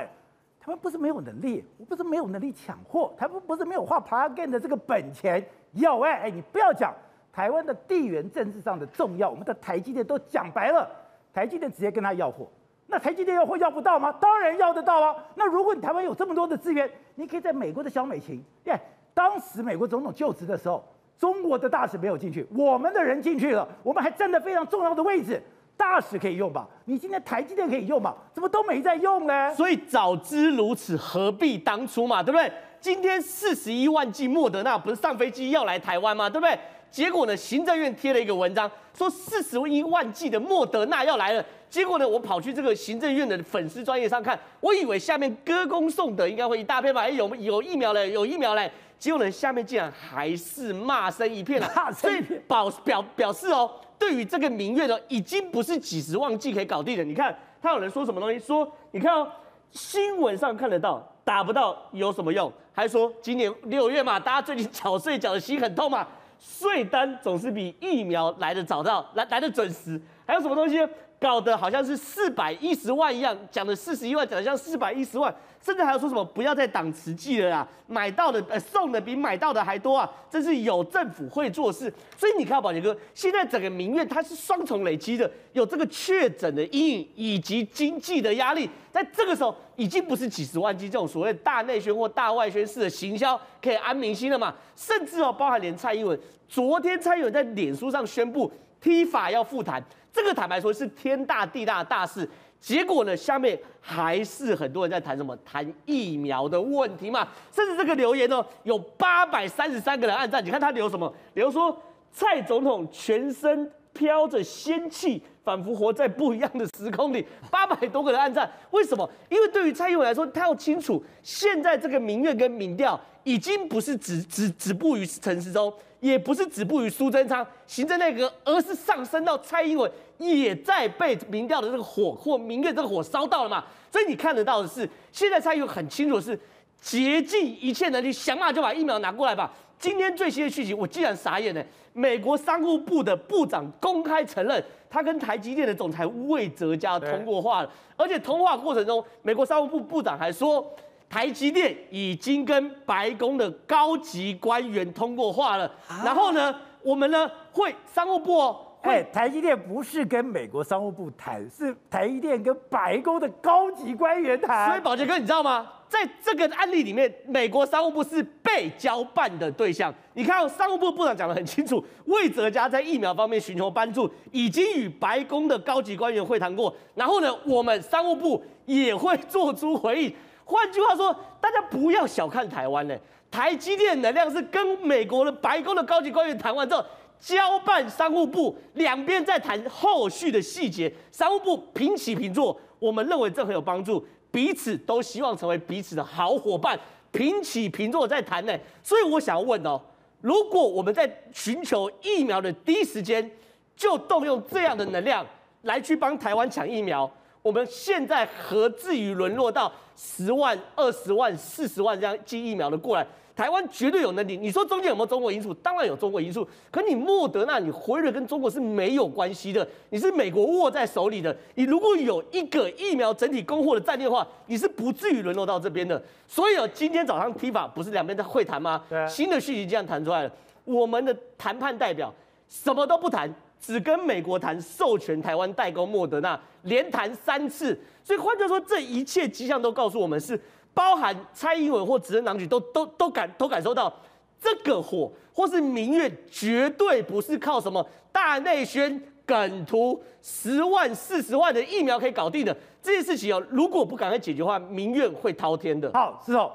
台湾不是没有能力，我不是没有能力抢货，台湾不是没有画 plug in 的这个本钱，有哎哎你不要讲。台湾的地缘政治上的重要，我们的台积电都讲白了，台积电直接跟他要货，那台积电要货要不到吗？当然要得到啊。那如果你台湾有这么多的资源，你可以在美国的小美琴，耶，当时美国总统就职的时候，中国的大使没有进去，我们的人进去了，我们还占了非常重要的位置。大使可以用吧？你今天台积电可以用吧？怎么都没在用呢？所以早知如此，何必当初嘛，对不对？今天四十一万剂莫德纳不是上飞机要来台湾吗？对不对？结果呢，行政院贴了一个文章，说四十一万剂的莫德纳要来了。结果呢，我跑去这个行政院的粉丝专业上看，我以为下面歌功颂德应该会一大片吧？哎，有有疫苗了，有疫苗了。结果呢，下面竟然还是骂声一片啊！所以表表表示哦。对于这个民怨呢，已经不是几十万计可以搞定的。你看，他有人说什么东西？说你看哦，新闻上看得到，打不到有什么用？还说今年六月嘛，大家最近缴税缴的心很痛嘛，税单总是比疫苗来的早到，来来的准时。还有什么东西？搞得好像是四百一十万一样，讲的四十一万，讲的像四百一十万，甚至还要说什么不要再挡慈济了啦，买到的呃送的比买到的还多啊，真是有政府会做事。所以你看宝杰哥，现在整个民怨它是双重累积的，有这个确诊的阴影以及经济的压力，在这个时候已经不是几十万剂这种所谓大内宣或大外宣式的行销可以安民心了嘛，甚至哦，包含连蔡英文昨天蔡英文在脸书上宣布 T 法要复谈。这个坦白说是天大地大的大事，结果呢，下面还是很多人在谈什么？谈疫苗的问题嘛。甚至这个留言呢，有八百三十三个人按赞。你看他留什么？留说蔡总统全身飘着仙气，仿佛活在不一样的时空里。八百多个人按赞，为什么？因为对于蔡英文来说，他要清楚，现在这个民怨跟民调已经不是止止止步于陈时中。也不是止步于苏贞昌行政内阁，而是上升到蔡英文，也在被民调的这个火或民怨这个火烧到了嘛。所以你看得到的是，现在蔡英文很清楚的是竭尽一切能力，想办法就把疫苗拿过来吧。今天最新的讯息，我竟然傻眼了。美国商务部的部长公开承认，他跟台积电的总裁魏哲家通过话了，而且通话过程中，美国商务部部长还说。台积电已经跟白宫的高级官员通过话了，然后呢，我们呢会商务部哦，哎，台积电不是跟美国商务部谈，是台积电跟白宫的高级官员谈。所以宝杰哥，你知道吗？在这个案例里面，美国商务部是被交办的对象。你看，商务部部长讲得很清楚，魏哲家在疫苗方面寻求帮助，已经与白宫的高级官员会谈过，然后呢，我们商务部也会做出回应。换句话说，大家不要小看台湾呢。台积电能量是跟美国的白宫的高级官员谈完之后，交办商务部两边在谈后续的细节。商务部平起平坐，我们认为这很有帮助，彼此都希望成为彼此的好伙伴，平起平坐在谈呢。所以我想要问哦，如果我们在寻求疫苗的第一时间就动用这样的能量来去帮台湾抢疫苗，我们现在何至于沦落到十万、二十万、四十万这样寄疫苗的过来？台湾绝对有能力。你说中间有没有中国因素？当然有中国因素。可你莫德纳，你辉瑞跟中国是没有关系的，你是美国握在手里的。你如果有一个疫苗整体供货的战略的话，你是不至于沦落到这边的。所以啊，今天早上 TIFA 不是两边在会谈吗？对。新的讯息这样谈出来了，我们的谈判代表什么都不谈。只跟美国谈授权台湾代工莫德纳，连谈三次，所以换句话说，这一切迹象都告诉我们是包含蔡英文或执政党局都都都感都感受到这个火或是民怨绝对不是靠什么大内宣梗图十万四十万的疫苗可以搞定的这件事情哦，如果不赶快解决的话，民怨会滔天的。好，是哦，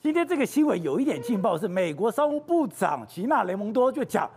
今天这个新闻有一点劲爆，是美国商务部长吉娜雷蒙多就讲。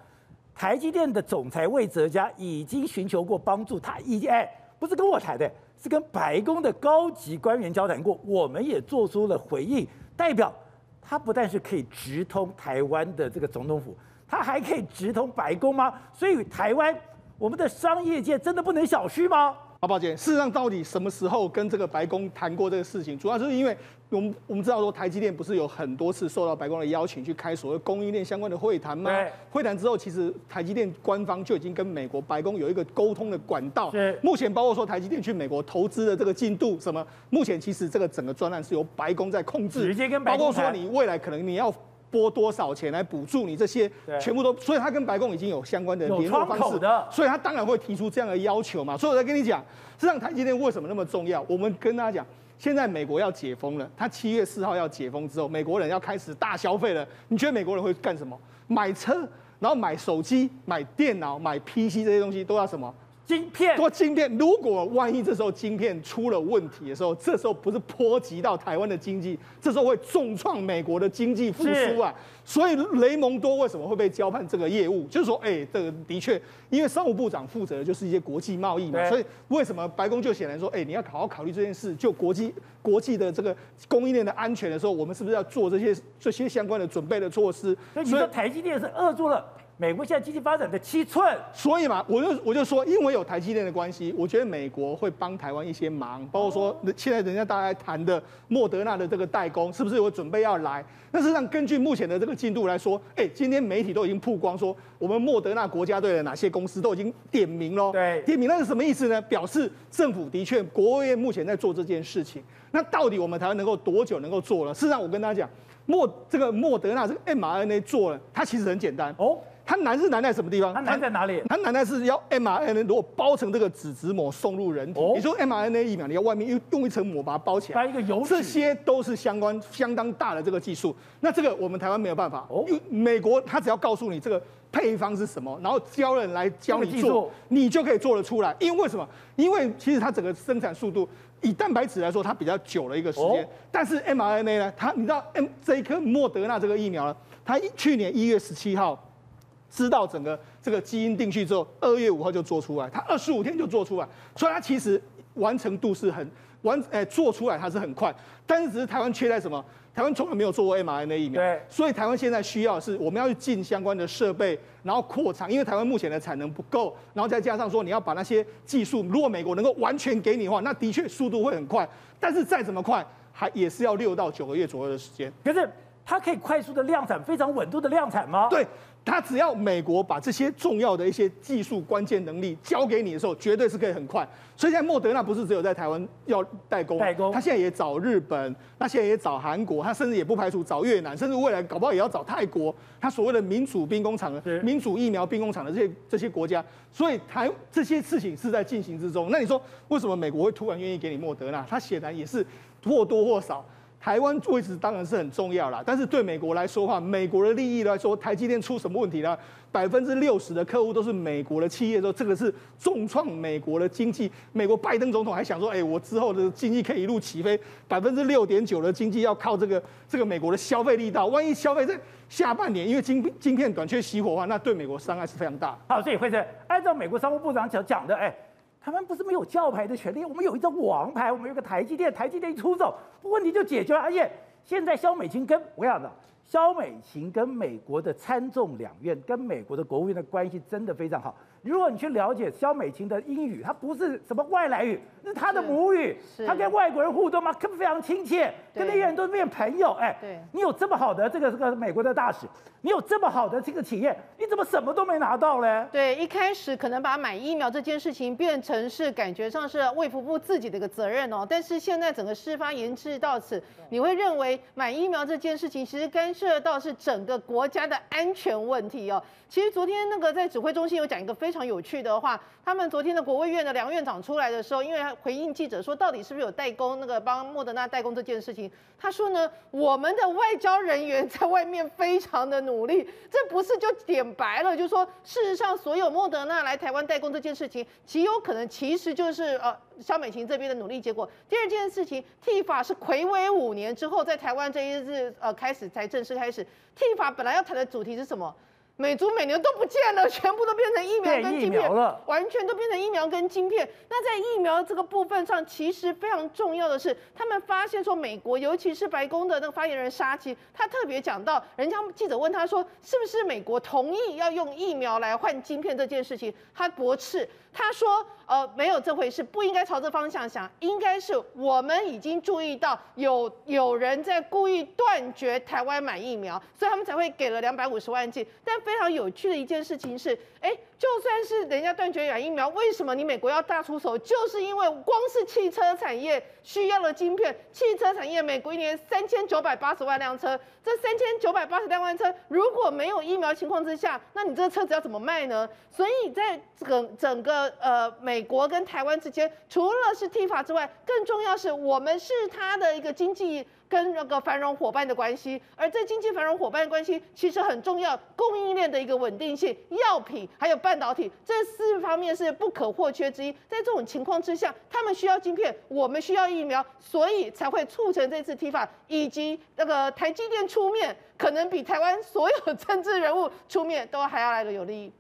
台积电的总裁魏哲家已经寻求过帮助，他已经哎，不是跟我谈的，是跟白宫的高级官员交谈过，我们也做出了回应。代表他不但是可以直通台湾的这个总统府，他还可以直通白宫吗？所以台湾我们的商业界真的不能小觑吗？好，抱歉，事实上到底什么时候跟这个白宫谈过这个事情，主要是因为。我们我们知道说，台积电不是有很多次受到白宫的邀请去开所谓供应链相关的会谈吗？对。会谈之后，其实台积电官方就已经跟美国白宫有一个沟通的管道。目前包括说台积电去美国投资的这个进度什么，目前其实这个整个专案是由白宫在控制。直接跟白宫。包括说你未来可能你要拨多少钱来补助你这些，全部都，所以他跟白宫已经有相关的联络方式的，所以他当然会提出这样的要求嘛。所以我在跟你讲，实际上台积电为什么那么重要？我们跟大家讲。现在美国要解封了，他七月四号要解封之后，美国人要开始大消费了。你觉得美国人会干什么？买车，然后买手机、买电脑、买 PC 这些东西都要什么？晶片多晶片，如果万一这时候晶片出了问题的时候，这时候不是波及到台湾的经济，这时候会重创美国的经济复苏啊！所以雷蒙多为什么会被交办这个业务？就是说，哎、欸，这个的确，因为商务部长负责的就是一些国际贸易嘛，所以为什么白宫就显然说，哎、欸，你要好好考虑这件事，就国际国际的这个供应链的安全的时候，我们是不是要做这些这些相关的准备的措施？所以你说台积电是扼住了。美国现在经济发展的七寸，所以嘛，我就我就说，因为有台积电的关系，我觉得美国会帮台湾一些忙，包括说现在人家大家谈的莫德纳的这个代工，是不是有准备要来？那实际上根据目前的这个进度来说，哎，今天媒体都已经曝光说，我们莫德纳国家队的哪些公司都已经点名喽。对，点名那是什么意思呢？表示政府的确，国务院目前在做这件事情。那到底我们台湾能够多久能够做了？事实上，我跟大家讲，莫这个莫德纳这个 mRNA 做了，它其实很简单哦。它难是难在什么地方？它难在哪里？它难在是要 mRNA 如果包成这个脂质膜送入人体，你说 mRNA 疫苗，你要外面又用一层膜把它包起来，一个油，这些都是相关相当大的这个技术。那这个我们台湾没有办法。哦，因为美国它只要告诉你这个配方是什么，然后教人来教你做，你就可以做得出来。因为为什么？因为其实它整个生产速度，以蛋白质来说，它比较久了一个时间。但是 mRNA 呢，它你知道 M 这一颗莫德纳这个疫苗呢，它去年一月十七号。知道整个这个基因定序之后，二月五号就做出来，它二十五天就做出来，所以它其实完成度是很完，哎，做出来它是很快，但是只是台湾缺在什么？台湾从来没有做过 mRNA 疫苗，对，所以台湾现在需要的是我们要去进相关的设备，然后扩产，因为台湾目前的产能不够，然后再加上说你要把那些技术，如果美国能够完全给你的话，那的确速度会很快，但是再怎么快，还也是要六到九个月左右的时间。可是它可以快速的量产，非常稳度的量产吗？对。他只要美国把这些重要的一些技术关键能力交给你的时候，绝对是可以很快。所以现在莫德纳不是只有在台湾要代工，代工，他现在也找日本，他现在也找韩国，他甚至也不排除找越南，甚至未来搞不好也要找泰国。他所谓的民主兵工厂的、民主疫苗兵工厂的这些这些国家，所以台这些事情是在进行之中。那你说为什么美国会突然愿意给你莫德纳？他显然也是或多或少。台湾位置当然是很重要啦，但是对美国来说的话，美国的利益来说，台积电出什么问题呢？百分之六十的客户都是美国的企业，说这个是重创美国的经济。美国拜登总统还想说，哎，我之后的经济可以一路起飞，百分之六点九的经济要靠这个这个美国的消费力道。万一消费在下半年因为晶晶片短缺熄火的话，那对美国伤害是非常大。好，所以会是按照美国商务部长讲讲的，哎。他们不是没有教牌的权利，我们有一张王牌，我们有个台积电，台积电一出手，问题就解决了。而且现在肖美琴跟我讲的，萧美琴跟美国的参众两院跟美国的国务院的关系真的非常好。如果你去了解肖美琴的英语，它不是什么外来语，是他的母语，他跟外国人互动嘛，可非常亲切，跟那些人都变朋友。哎，对，你有这么好的这个这个美国的大使，你有这么好的这个企业，你怎么什么都没拿到嘞？对，一开始可能把买疫苗这件事情变成是感觉上是卫福部自己的一个责任哦，但是现在整个事发延至到此，你会认为买疫苗这件事情其实干涉到是整个国家的安全问题哦。其实昨天那个在指挥中心有讲一个非常有趣的话，他们昨天的国卫院的梁院长出来的时候，因为回应记者说，到底是不是有代工那个帮莫德纳代工这件事情，他说呢，我们的外交人员在外面非常的努力，这不是就点白了，就是说事实上所有莫德纳来台湾代工这件事情，极有可能其实就是呃萧美琴这边的努力结果。第二件事情，替法是魁违五年之后在台湾这一日呃开始才正式开始，替法本来要谈的主题是什么？美猪美牛都不见了，全部都变成疫苗跟晶片了，完全都变成疫苗跟晶片。那在疫苗这个部分上，其实非常重要的是，他们发现说，美国尤其是白宫的那个发言人沙奇，他特别讲到，人家记者问他说，是不是美国同意要用疫苗来换晶片这件事情，他驳斥。他说：“呃，没有这回事，不应该朝这方向想，应该是我们已经注意到有有人在故意断绝台湾买疫苗，所以他们才会给了两百五十万剂。但非常有趣的一件事情是，哎。”就算是人家断绝染疫苗，为什么你美国要大出手？就是因为光是汽车产业需要的晶片，汽车产业美国一年三千九百八十万辆车，这三千九百八十万辆车如果没有疫苗情况之下，那你这个车子要怎么卖呢？所以在整整个呃美国跟台湾之间，除了是 T 法之外，更重要是我们是它的一个经济。跟那个繁荣伙伴的关系，而这经济繁荣伙伴的关系其实很重要，供应链的一个稳定性，药品还有半导体这四方面是不可或缺之一。在这种情况之下，他们需要晶片，我们需要疫苗，所以才会促成这次提法以及那个台积电出面，可能比台湾所有政治人物出面都还要来的有利。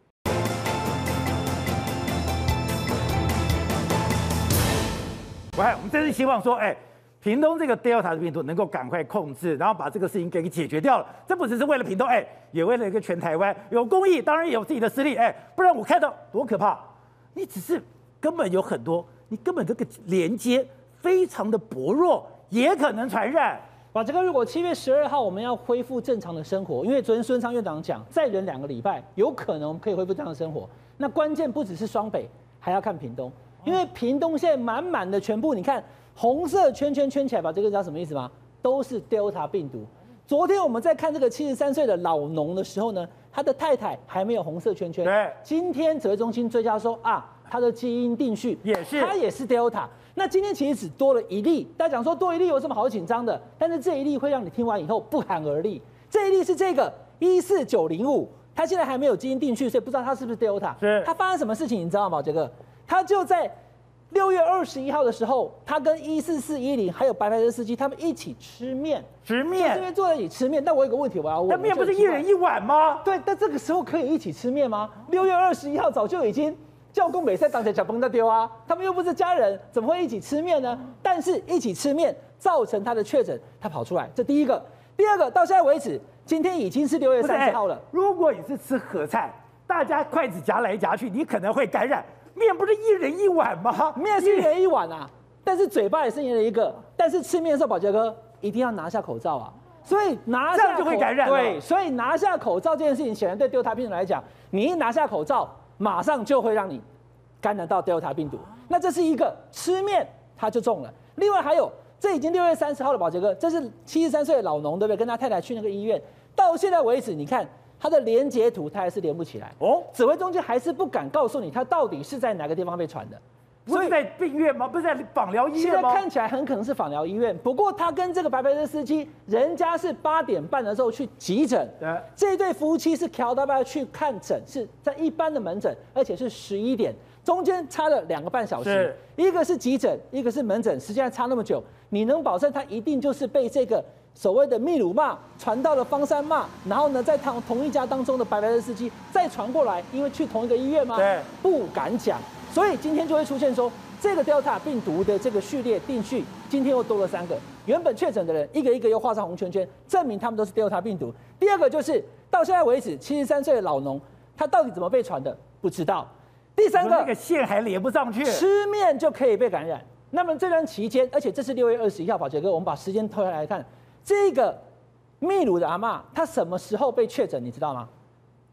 喂，我们真是希望说，哎。屏东这个 Delta 的病毒能够赶快控制，然后把这个事情给解决掉了。这不只是为了屏东，哎，也为了一个全台湾。有公益，当然也有自己的私利，哎，不然我看到多可怕！你只是根本有很多，你根本这个连接非常的薄弱，也可能传染。把这个，如果七月十二号我们要恢复正常的生活，因为昨天孙昌院长讲，再忍两个礼拜，有可能可以恢复正常的生活。那关键不只是双北，还要看屏东，因为屏东现在满满的全部，你看。红色圈圈圈起来把，这个知道什么意思吗？都是 Delta 病毒。昨天我们在看这个七十三岁的老农的时候呢，他的太太还没有红色圈圈。对。今天指挥中心追加说啊，他的基因定序也是，他也是 Delta。那今天其实只多了一例，大家讲说多一例有什么好紧张的？但是这一例会让你听完以后不寒而栗。这一例是这个一四九零五，他现在还没有基因定序，所以不知道他是不是 Delta。是。他发生什么事情你知道吗？杰哥他就在。六月二十一号的时候，他跟一四四一零还有白牌车司机他们一起吃面，吃面，这边坐在一起吃面。但我有个问题，我要问：那面不是一人一碗吗？对，但这个时候可以一起吃面吗？六月二十一号早就已经叫工美赛当成小崩的丢啊，他们又不是家人，怎么会一起吃面呢？但是一起吃面造成他的确诊，他跑出来，这第一个。第二个，到现在为止，今天已经是六月三十号了。如果你是吃合菜，大家筷子夹来夹去，你可能会感染。面不是一人一碗吗？面是一人一碗啊，但是嘴巴也是一人一个。但是吃面的时候，宝杰哥一定要拿下口罩啊。所以拿下就会感染。对，所以拿下口罩这件事情，显然对 Delta 病毒来讲，你一拿下口罩，马上就会让你感染到 Delta 病毒。那这是一个吃面他就中了。另外还有，这已经六月三十号了，宝杰哥，这是七十三岁的老农，对不对？跟他太太去那个医院，到现在为止，你看。他的连接图，它还是连不起来哦。指挥中心还是不敢告诉你，它到底是在哪个地方被传的。不是在病院吗？不是在访疗医院吗？现在看起来很可能是访疗医院。不过他跟这个白牌车司机，人家是八点半的时候去急诊。对。这一对夫妻是调到要去看诊，是在一般的门诊，而且是十一点，中间差了两个半小时。一个是急诊，一个是门诊，时间差那么久，你能保证他一定就是被这个？所谓的秘鲁骂传到了方山骂，然后呢，在同同一家当中的白白的司机再传过来，因为去同一个医院吗？对，不敢讲，所以今天就会出现说，这个 Delta 病毒的这个序列定序，今天又多了三个，原本确诊的人一个一个又画上红圈圈，证明他们都是 Delta 病毒。第二个就是到现在为止，七十三岁的老农他到底怎么被传的不知道。第三个，那个线还连不上去，吃面就可以被感染。那么这段期间，而且这是六月二十一号，宝杰哥，我们把时间拖下来看。这个秘鲁的阿嬷，她什么时候被确诊？你知道吗？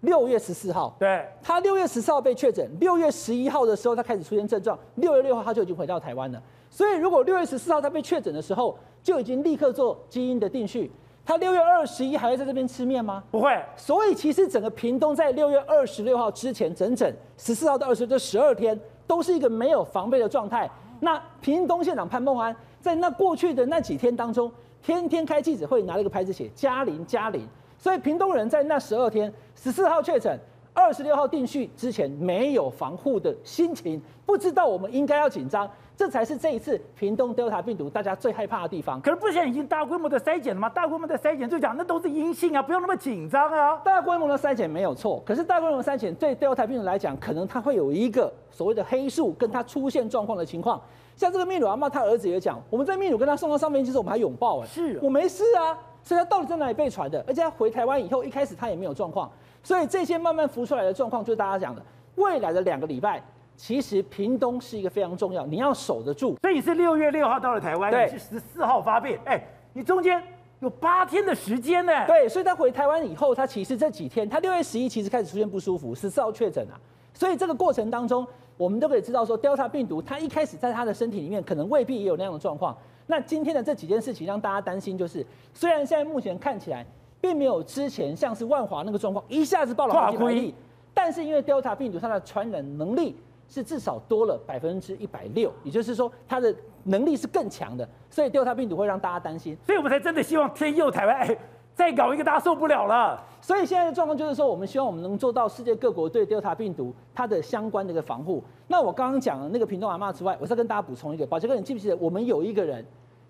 六月十四号。对，她六月十四号被确诊，六月十一号的时候，她开始出现症状，六月六号她就已经回到台湾了。所以，如果六月十四号她被确诊的时候，就已经立刻做基因的定序，她六月二十一还会在这边吃面吗？不会。所以，其实整个屏东在六月二十六号之前，整整十四号到二十这十二天，都是一个没有防备的状态。那屏东县长潘孟安在那过去的那几天当中。天天开记者会，拿了一个牌子写“嘉玲嘉玲”，所以屏东人在那十二天，十四号确诊，二十六号定序之前没有防护的心情，不知道我们应该要紧张，这才是这一次屏东 Delta 病毒大家最害怕的地方。可是不是现在已经大规模的筛检了吗？大规模的筛检就讲那都是阴性啊，不用那么紧张啊。大规模的筛检没有错，可是大规模的筛检对 Delta 病毒来讲，可能它会有一个所谓的黑数，跟它出现状况的情况。像这个秘鲁阿妈，他儿子也讲，我们在秘鲁跟他送到上飞机时，我们还拥抱哎，是我没事啊，所以他到底在哪里被传的？而且他回台湾以后，一开始他也没有状况，所以这些慢慢浮出来的状况，就是大家讲的，未来的两个礼拜，其实屏东是一个非常重要，你要守得住。所以你是六月六号到了台湾，对，你是十四号发病，哎，你中间有八天的时间呢。对，所以他回台湾以后，他其实这几天，他六月十一其实开始出现不舒服，十四号确诊啊。所以这个过程当中，我们都可以知道说，Delta 病毒它一开始在它的身体里面，可能未必也有那样的状况。那今天的这几件事情让大家担心，就是虽然现在目前看起来并没有之前像是万华那个状况一下子爆了好几百例，但是因为 Delta 病毒它的传染能力是至少多了百分之一百六，也就是说它的能力是更强的，所以 Delta 病毒会让大家担心，所以我们才真的希望天佑台湾。哎再搞一个，大家受不了了。所以现在的状况就是说，我们希望我们能做到世界各国对 Delta 病毒它的相关的一个防护。那我刚刚讲的那个屏东阿妈之外，我再跟大家补充一个，宝杰哥，你记不记得我们有一个人，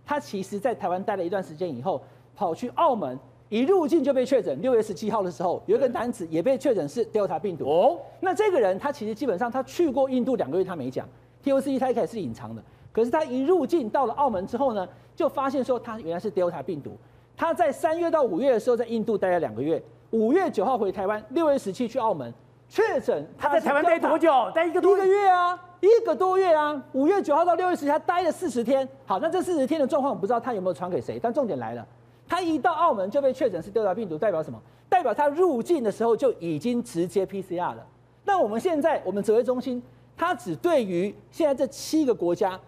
他其实在台湾待了一段时间以后，跑去澳门，一入境就被确诊。六月十七号的时候，有一个男子也被确诊是 Delta 病毒。哦，那这个人他其实基本上他去过印度两个月，他没讲，TOC 他一开始是隐藏的，可是他一入境到了澳门之后呢，就发现说他原来是 Delta 病毒。他在三月到五月的时候，在印度待了两个月。五月九号回台湾，六月十七去澳门确诊。他在台湾待多久？待一个多一个月啊，一个多月啊。五月九号到六月十七，他待了四十天。好，那这四十天的状况，我不知道他有没有传给谁。但重点来了，他一到澳门就被确诊是 Delta 病毒，代表什么？代表他入境的时候就已经直接 PCR 了。那我们现在，我们指挥中心，他只对于现在这七个国家。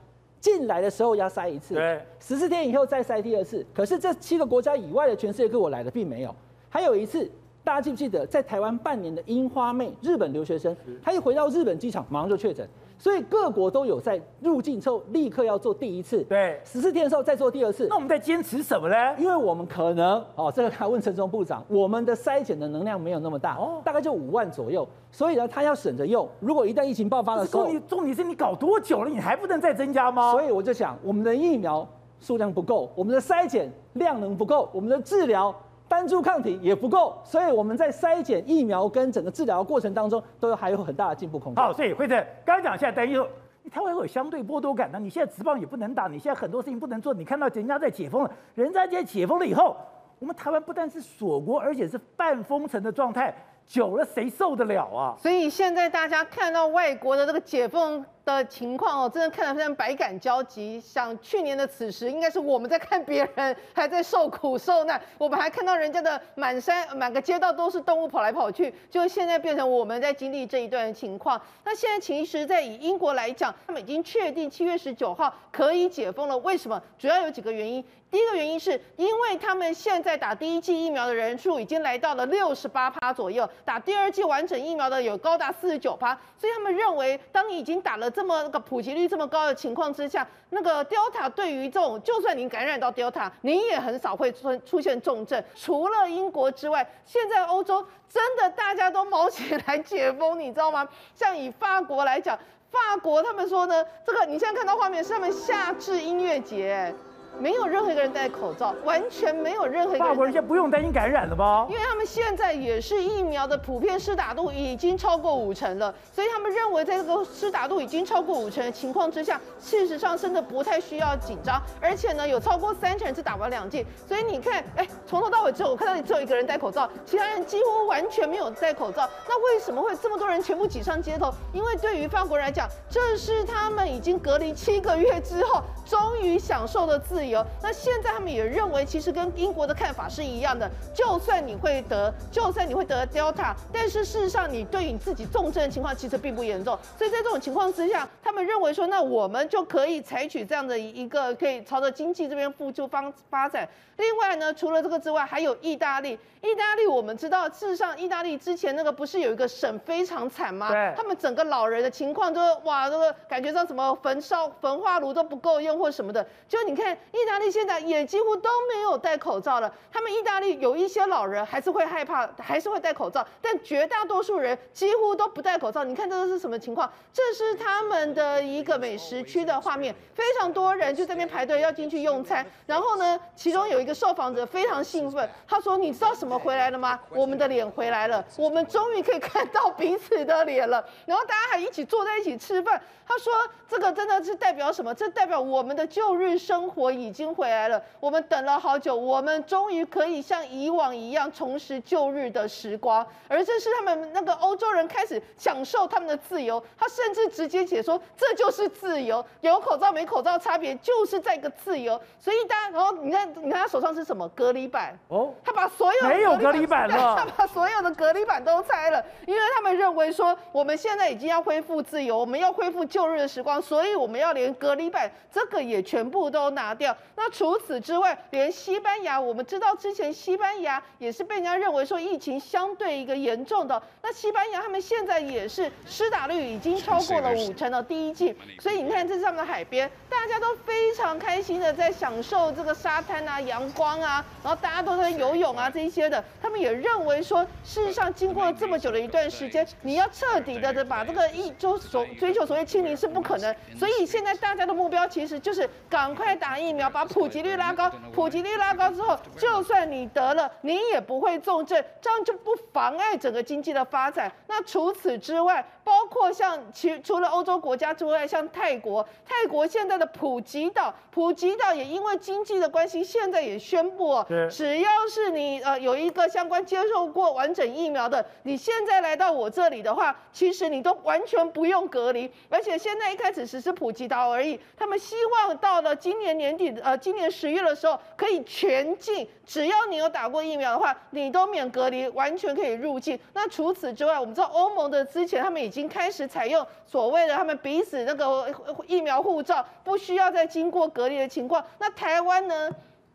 进来的时候要筛一次，对，十四天以后再筛第二次。可是这七个国家以外的全世界各国来的并没有。还有一次，大家记不记得在台湾半年的樱花妹，日本留学生，他一回到日本机场马上就确诊。所以各国都有在入境之后立刻要做第一次，对，十四天的时候再做第二次。那我们在坚持什么呢？因为我们可能哦，这个他问陈时中部长，我们的筛检的能量没有那么大，哦，大概就五万左右，所以呢，他要省着用。如果一旦疫情爆发的时候，重点重点是你搞多久了，你还不能再增加吗？所以我就想，我们的疫苗数量不够，我们的筛检量能不够，我们的治疗。单株抗体也不够，所以我们在筛检疫苗跟整个治疗过程当中，都还有很大的进步空间。好，所以辉正刚刚讲，现在担忧你台湾会有相对剥夺感呢？你现在直棒也不能打，你现在很多事情不能做。你看到人家在解封了，人家在解封了以后，我们台湾不但是锁国，而且是半封城的状态，久了谁受得了啊？所以现在大家看到外国的这个解封。的情况哦，真的看得非常百感交集。想去年的此时，应该是我们在看别人还在受苦受难，我们还看到人家的满山满个街道都是动物跑来跑去，就现在变成我们在经历这一段情况。那现在其实，在以英国来讲，他们已经确定七月十九号可以解封了。为什么？主要有几个原因。第一个原因是因为他们现在打第一剂疫苗的人数已经来到了六十八趴左右，打第二剂完整疫苗的有高达四十九趴，所以他们认为，当你已经打了这么个普及率这么高的情况之下，那个 Delta 对于这种，就算你感染到 Delta，你也很少会出出现重症。除了英国之外，现在欧洲真的大家都卯起来解封，你知道吗？像以法国来讲，法国他们说呢，这个你现在看到画面是他们夏至音乐节。没有任何一个人戴口罩，完全没有任何一个人。法国人现在不用担心感染了吧？因为他们现在也是疫苗的普遍施打度已经超过五成了，所以他们认为在这个施打度已经超过五成的情况之下，事实上真的不太需要紧张。而且呢，有超过三成人是打完两剂，所以你看，哎，从头到尾只有我看到你只有一个人戴口罩，其他人几乎完全没有戴口罩。那为什么会这么多人全部挤上街头？因为对于法国人来讲，这是他们已经隔离七个月之后，终于享受的自由。那现在他们也认为，其实跟英国的看法是一样的。就算你会得，就算你会得 Delta，但是事实上你对于你自己重症的情况其实并不严重。所以在这种情况之下，他们认为说，那我们就可以采取这样的一个可以朝着经济这边付出方发展。另外呢，除了这个之外，还有意大利。意大利我们知道，事实上意大利之前那个不是有一个省非常惨吗？对，他们整个老人的情况都哇，这个感觉到什么焚烧焚化炉都不够用或什么的。就你看。意大利现在也几乎都没有戴口罩了。他们意大利有一些老人还是会害怕，还是会戴口罩，但绝大多数人几乎都不戴口罩。你看这个是什么情况？这是他们的一个美食区的画面，非常多人就在那边排队要进去用餐。然后呢，其中有一个受访者非常兴奋，他说：“你知道什么回来了吗？我们的脸回来了，我们终于可以看到彼此的脸了。”然后大家还一起坐在一起吃饭。他说：“这个真的是代表什么？这代表我们的旧日生活已经回来了。我们等了好久，我们终于可以像以往一样重拾旧日的时光。而这是他们那个欧洲人开始享受他们的自由。他甚至直接解说，这就是自由，有口罩没口罩差别就是在一个自由。所以大家，然后你看，你看他手上是什么隔离板？哦，他把所有没有隔离板了，他把所有的隔离板都拆了，因为他们认为说我们现在已经要恢复自由，我们要恢复旧日的时光，所以我们要连隔离板这个也全部都拿掉。那除此之外，连西班牙，我们知道之前西班牙也是被人家认为说疫情相对一个严重的，那西班牙他们现在也是施打率已经超过了五成的第一季，所以你看这是他们的海边，大家都非常开心的在享受这个沙滩啊、阳光啊，然后大家都在游泳啊这一些的，他们也认为说，事实上经过了这么久的一段时间，你要彻底的的把这个一周所追求所谓清零是不可能，所以现在大家的目标其实就是赶快打疫苗，把普及率拉高，普及率拉高之后，就算你得了，你也不会重症，这样就不妨碍整个经济的发展。那除此之外，包括像其除了欧洲国家之外，像泰国，泰国现在的普吉岛，普吉岛也因为经济的关系，现在也宣布哦，只要是你呃有一个相关接受过完整疫苗的，你现在来到我这里的话，其实你都完全不用隔离，而且现在一开始只是普吉岛而已，他们希望到了今年年底，呃，今年十月的时候可以全境，只要你有打过疫苗的话，你都免隔离，完全可以入境。那除此之外，我们知道欧盟的之前他们已经。已经开始采用所谓的他们彼此那个疫苗护照，不需要再经过隔离的情况。那台湾呢？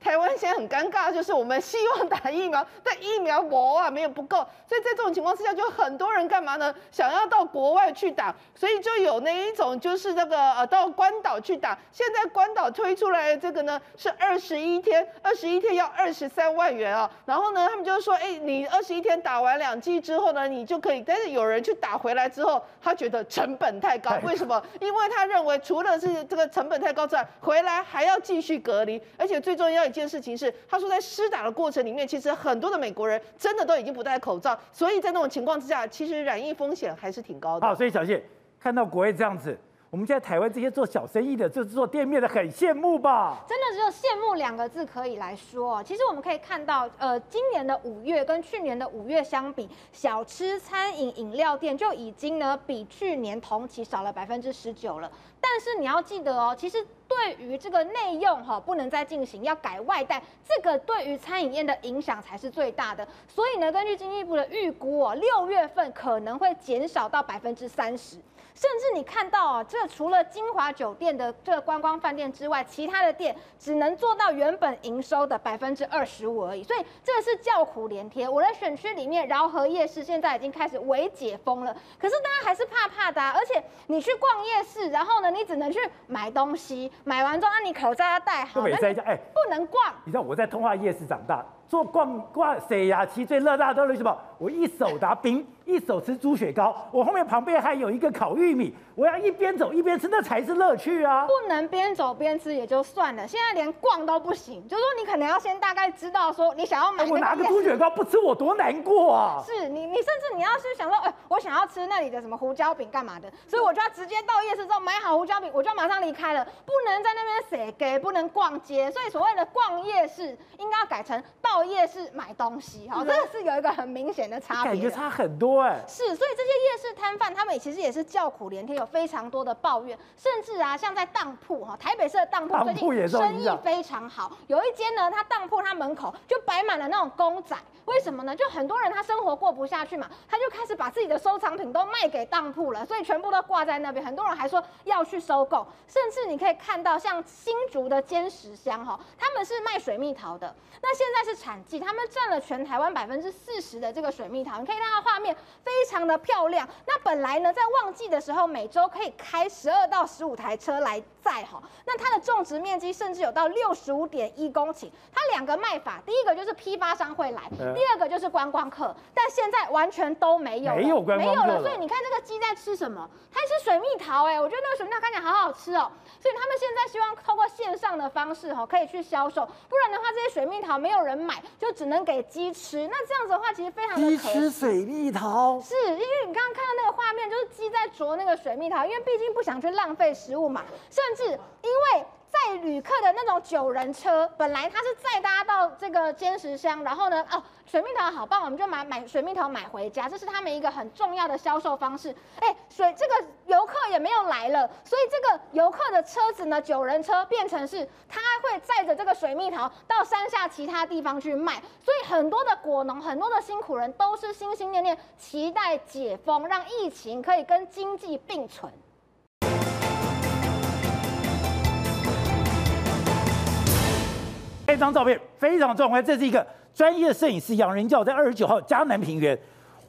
台湾现在很尴尬，就是我们希望打疫苗，但疫苗膜啊没有不够，所以在这种情况之下，就很多人干嘛呢？想要到国外去打，所以就有那一种就是那个呃到关岛去打。现在关岛推出来的这个呢是二十一天，二十一天要二十三万元啊。然后呢，他们就说，哎，你二十一天打完两剂之后呢，你就可以。但是有人去打回来之后，他觉得成本太高，为什么？因为他认为除了是这个成本太高之外，回来还要继续隔离，而且最重要。件事情是，他说在施打的过程里面，其实很多的美国人真的都已经不戴口罩，所以在那种情况之下，其实染疫风险还是挺高的。好，所以小谢看到国外这样子，我们现在台湾这些做小生意的、就是做店面的，很羡慕吧？真的只有羡慕两个字可以来说。其实我们可以看到，呃，今年的五月跟去年的五月相比，小吃、餐饮、饮料店就已经呢比去年同期少了百分之十九了。但是你要记得哦，其实对于这个内用哈不能再进行，要改外带，这个对于餐饮业的影响才是最大的。所以呢，根据经济部的预估哦，六月份可能会减少到百分之三十。甚至你看到啊，这除了金华酒店的这个观光饭店之外，其他的店只能做到原本营收的百分之二十五而已，所以这是叫苦连天。我的选区里面饶河夜市现在已经开始微解封了，可是大家还是怕怕的啊。而且你去逛夜市，然后呢，你只能去买东西，买完之后，那你口罩要戴好，那你不能逛。你知道我在通化夜市长大。做逛逛谁呀？其最热闹的是什么？我一手拿冰，一手吃猪血糕，我后面旁边还有一个烤玉米，我要一边走一边吃，那才是乐趣啊！不能边走边吃也就算了，现在连逛都不行，就是说你可能要先大概知道说你想要买。我拿个猪血糕不吃我多难过啊！是你，你甚至你要是想说，哎，我想要吃那里的什么胡椒饼干嘛的，所以我就要直接到夜市之后买好胡椒饼，我就要马上离开了，不能在那边写给，不能逛街，所以所谓的逛夜市应该要改成到。夜市买东西，哈，真的是有一个很明显的差别，感觉差很多哎。是，所以这些夜市摊贩他们其实也是叫苦连天，有非常多的抱怨，甚至啊，像在当铺哈，台北市的当铺最近生意非常好，有一间呢，他当铺他门口就摆满了那种公仔，为什么呢？就很多人他生活过不下去嘛，他就开始把自己的收藏品都卖给当铺了，所以全部都挂在那边，很多人还说要去收购，甚至你可以看到像新竹的坚石乡哈，他们是卖水蜜桃的，那现在是产季。他们占了全台湾百分之四十的这个水蜜桃，你可以看到画面非常的漂亮。那本来呢，在旺季的时候，每周可以开十二到十五台车来载哈。那它的种植面积甚至有到六十五点一公顷。它两个卖法，第一个就是批发商会来，第二个就是观光客。但现在完全都没有，没有观光客，没有了。所以你看这个鸡在吃什么？它吃水蜜桃哎，我觉得那个水蜜桃看起来好好吃哦。所以他们现在希望透过线上的方式哈，可以去销售，不然的话这些水蜜桃没有人买。就只能给鸡吃，那这样子的话，其实非常。鸡吃水蜜桃，是因为你刚刚看到那个画面，就是鸡在啄那个水蜜桃，因为毕竟不想去浪费食物嘛。甚至因为在载旅客的那种九人车，本来它是载大家到这个尖石乡，然后呢，哦，水蜜桃好棒，我们就买买水蜜桃买回家，这是他们一个很重要的销售方式。哎，水这个游客也没有来了，所以这个游客的车子呢，九人车变成是他会载着这个水蜜桃到山下其他地方去卖，所以很多的果农，很多的辛苦人都是心心念念期待解封，让疫情可以跟经济并存。这张照片非常壮观，这是一个专业摄影师杨仁教在二十九号嘉南平原，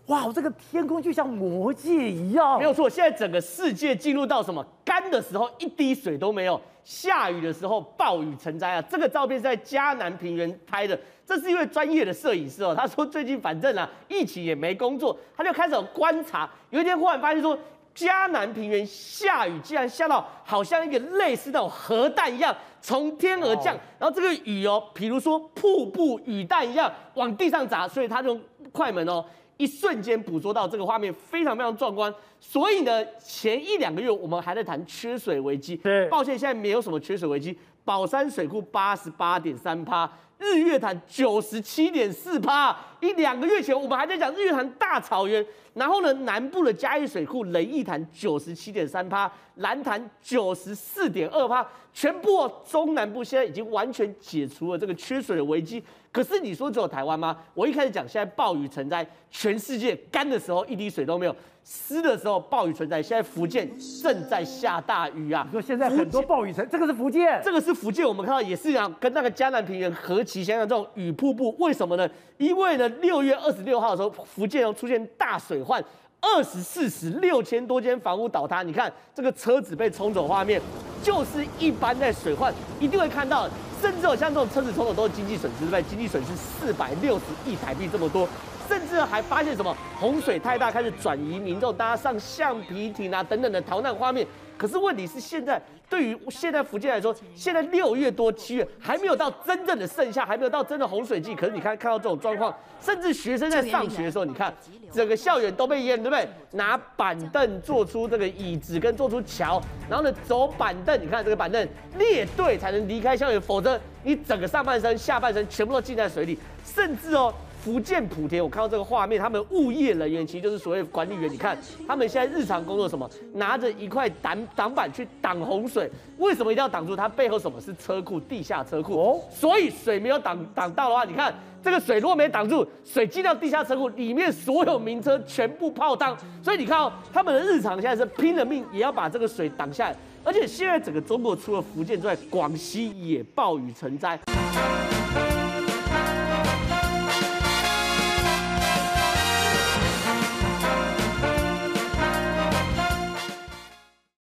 哇，这个天空就像魔界一样。没有错，现在整个世界进入到什么？干的时候一滴水都没有，下雨的时候暴雨成灾啊！这个照片是在嘉南平原拍的，这是一位专业的摄影师哦。他说最近反正啊，疫情也没工作，他就开始观察。有一天忽然发现说。嘉南平原下雨，竟然下到好像一个类似那种核弹一样从天而降，然后这个雨哦，比如说瀑布雨弹一样往地上砸，所以他用快门哦，一瞬间捕捉到这个画面，非常非常壮观。所以呢，前一两个月我们还在谈缺水危机，对，抱歉，现在没有什么缺水危机。宝山水库八十八点三趴。日月潭九十七点四趴，一两个月前我们还在讲日月潭大草原，然后呢，南部的嘉义水库雷义潭九十七点三趴，蓝潭九十四点二趴，全部中南部现在已经完全解除了这个缺水的危机。可是你说只有台湾吗？我一开始讲现在暴雨成灾，全世界干的时候一滴水都没有。湿的时候暴雨存在，现在福建正在下大雨啊！说现在很多暴雨城，这个是福建，这个是福建，我们看到也是一样，跟那个江南平原何其相像，这种雨瀑布，为什么呢？因为呢，六月二十六号的时候，福建又出现大水患，二十四时六千多间房屋倒塌，你看这个车子被冲走画面，就是一般在水患一定会看到，甚至有像这种车子冲走都是经济损失，对不对？经济损失四百六十亿台币这么多。甚至还发现什么洪水太大，开始转移民众，大家上橡皮艇啊等等的逃难画面。可是问题是，现在对于现在福建来说，现在六月多七月还没有到真正的盛夏，还没有到真的洪水季。可是你看看到这种状况，甚至学生在上学的时候，你看整个校园都被淹，对不对？拿板凳做出这个椅子跟做出桥，然后呢走板凳，你看这个板凳列队才能离开校园，否则你整个上半身、下半身全部都浸在水里，甚至哦。福建莆田，我看到这个画面，他们物业人员其实就是所谓管理员。你看，他们现在日常工作什么？拿着一块挡挡板去挡洪水。为什么一定要挡住？它背后什么是车库？地下车库。哦，所以水没有挡挡到的话，你看这个水如果没挡住，水进到地下车库里面，所有名车全部泡汤。所以你看哦，他们的日常现在是拼了命也要把这个水挡下来。而且现在整个中国除了福建之外，广西也暴雨成灾。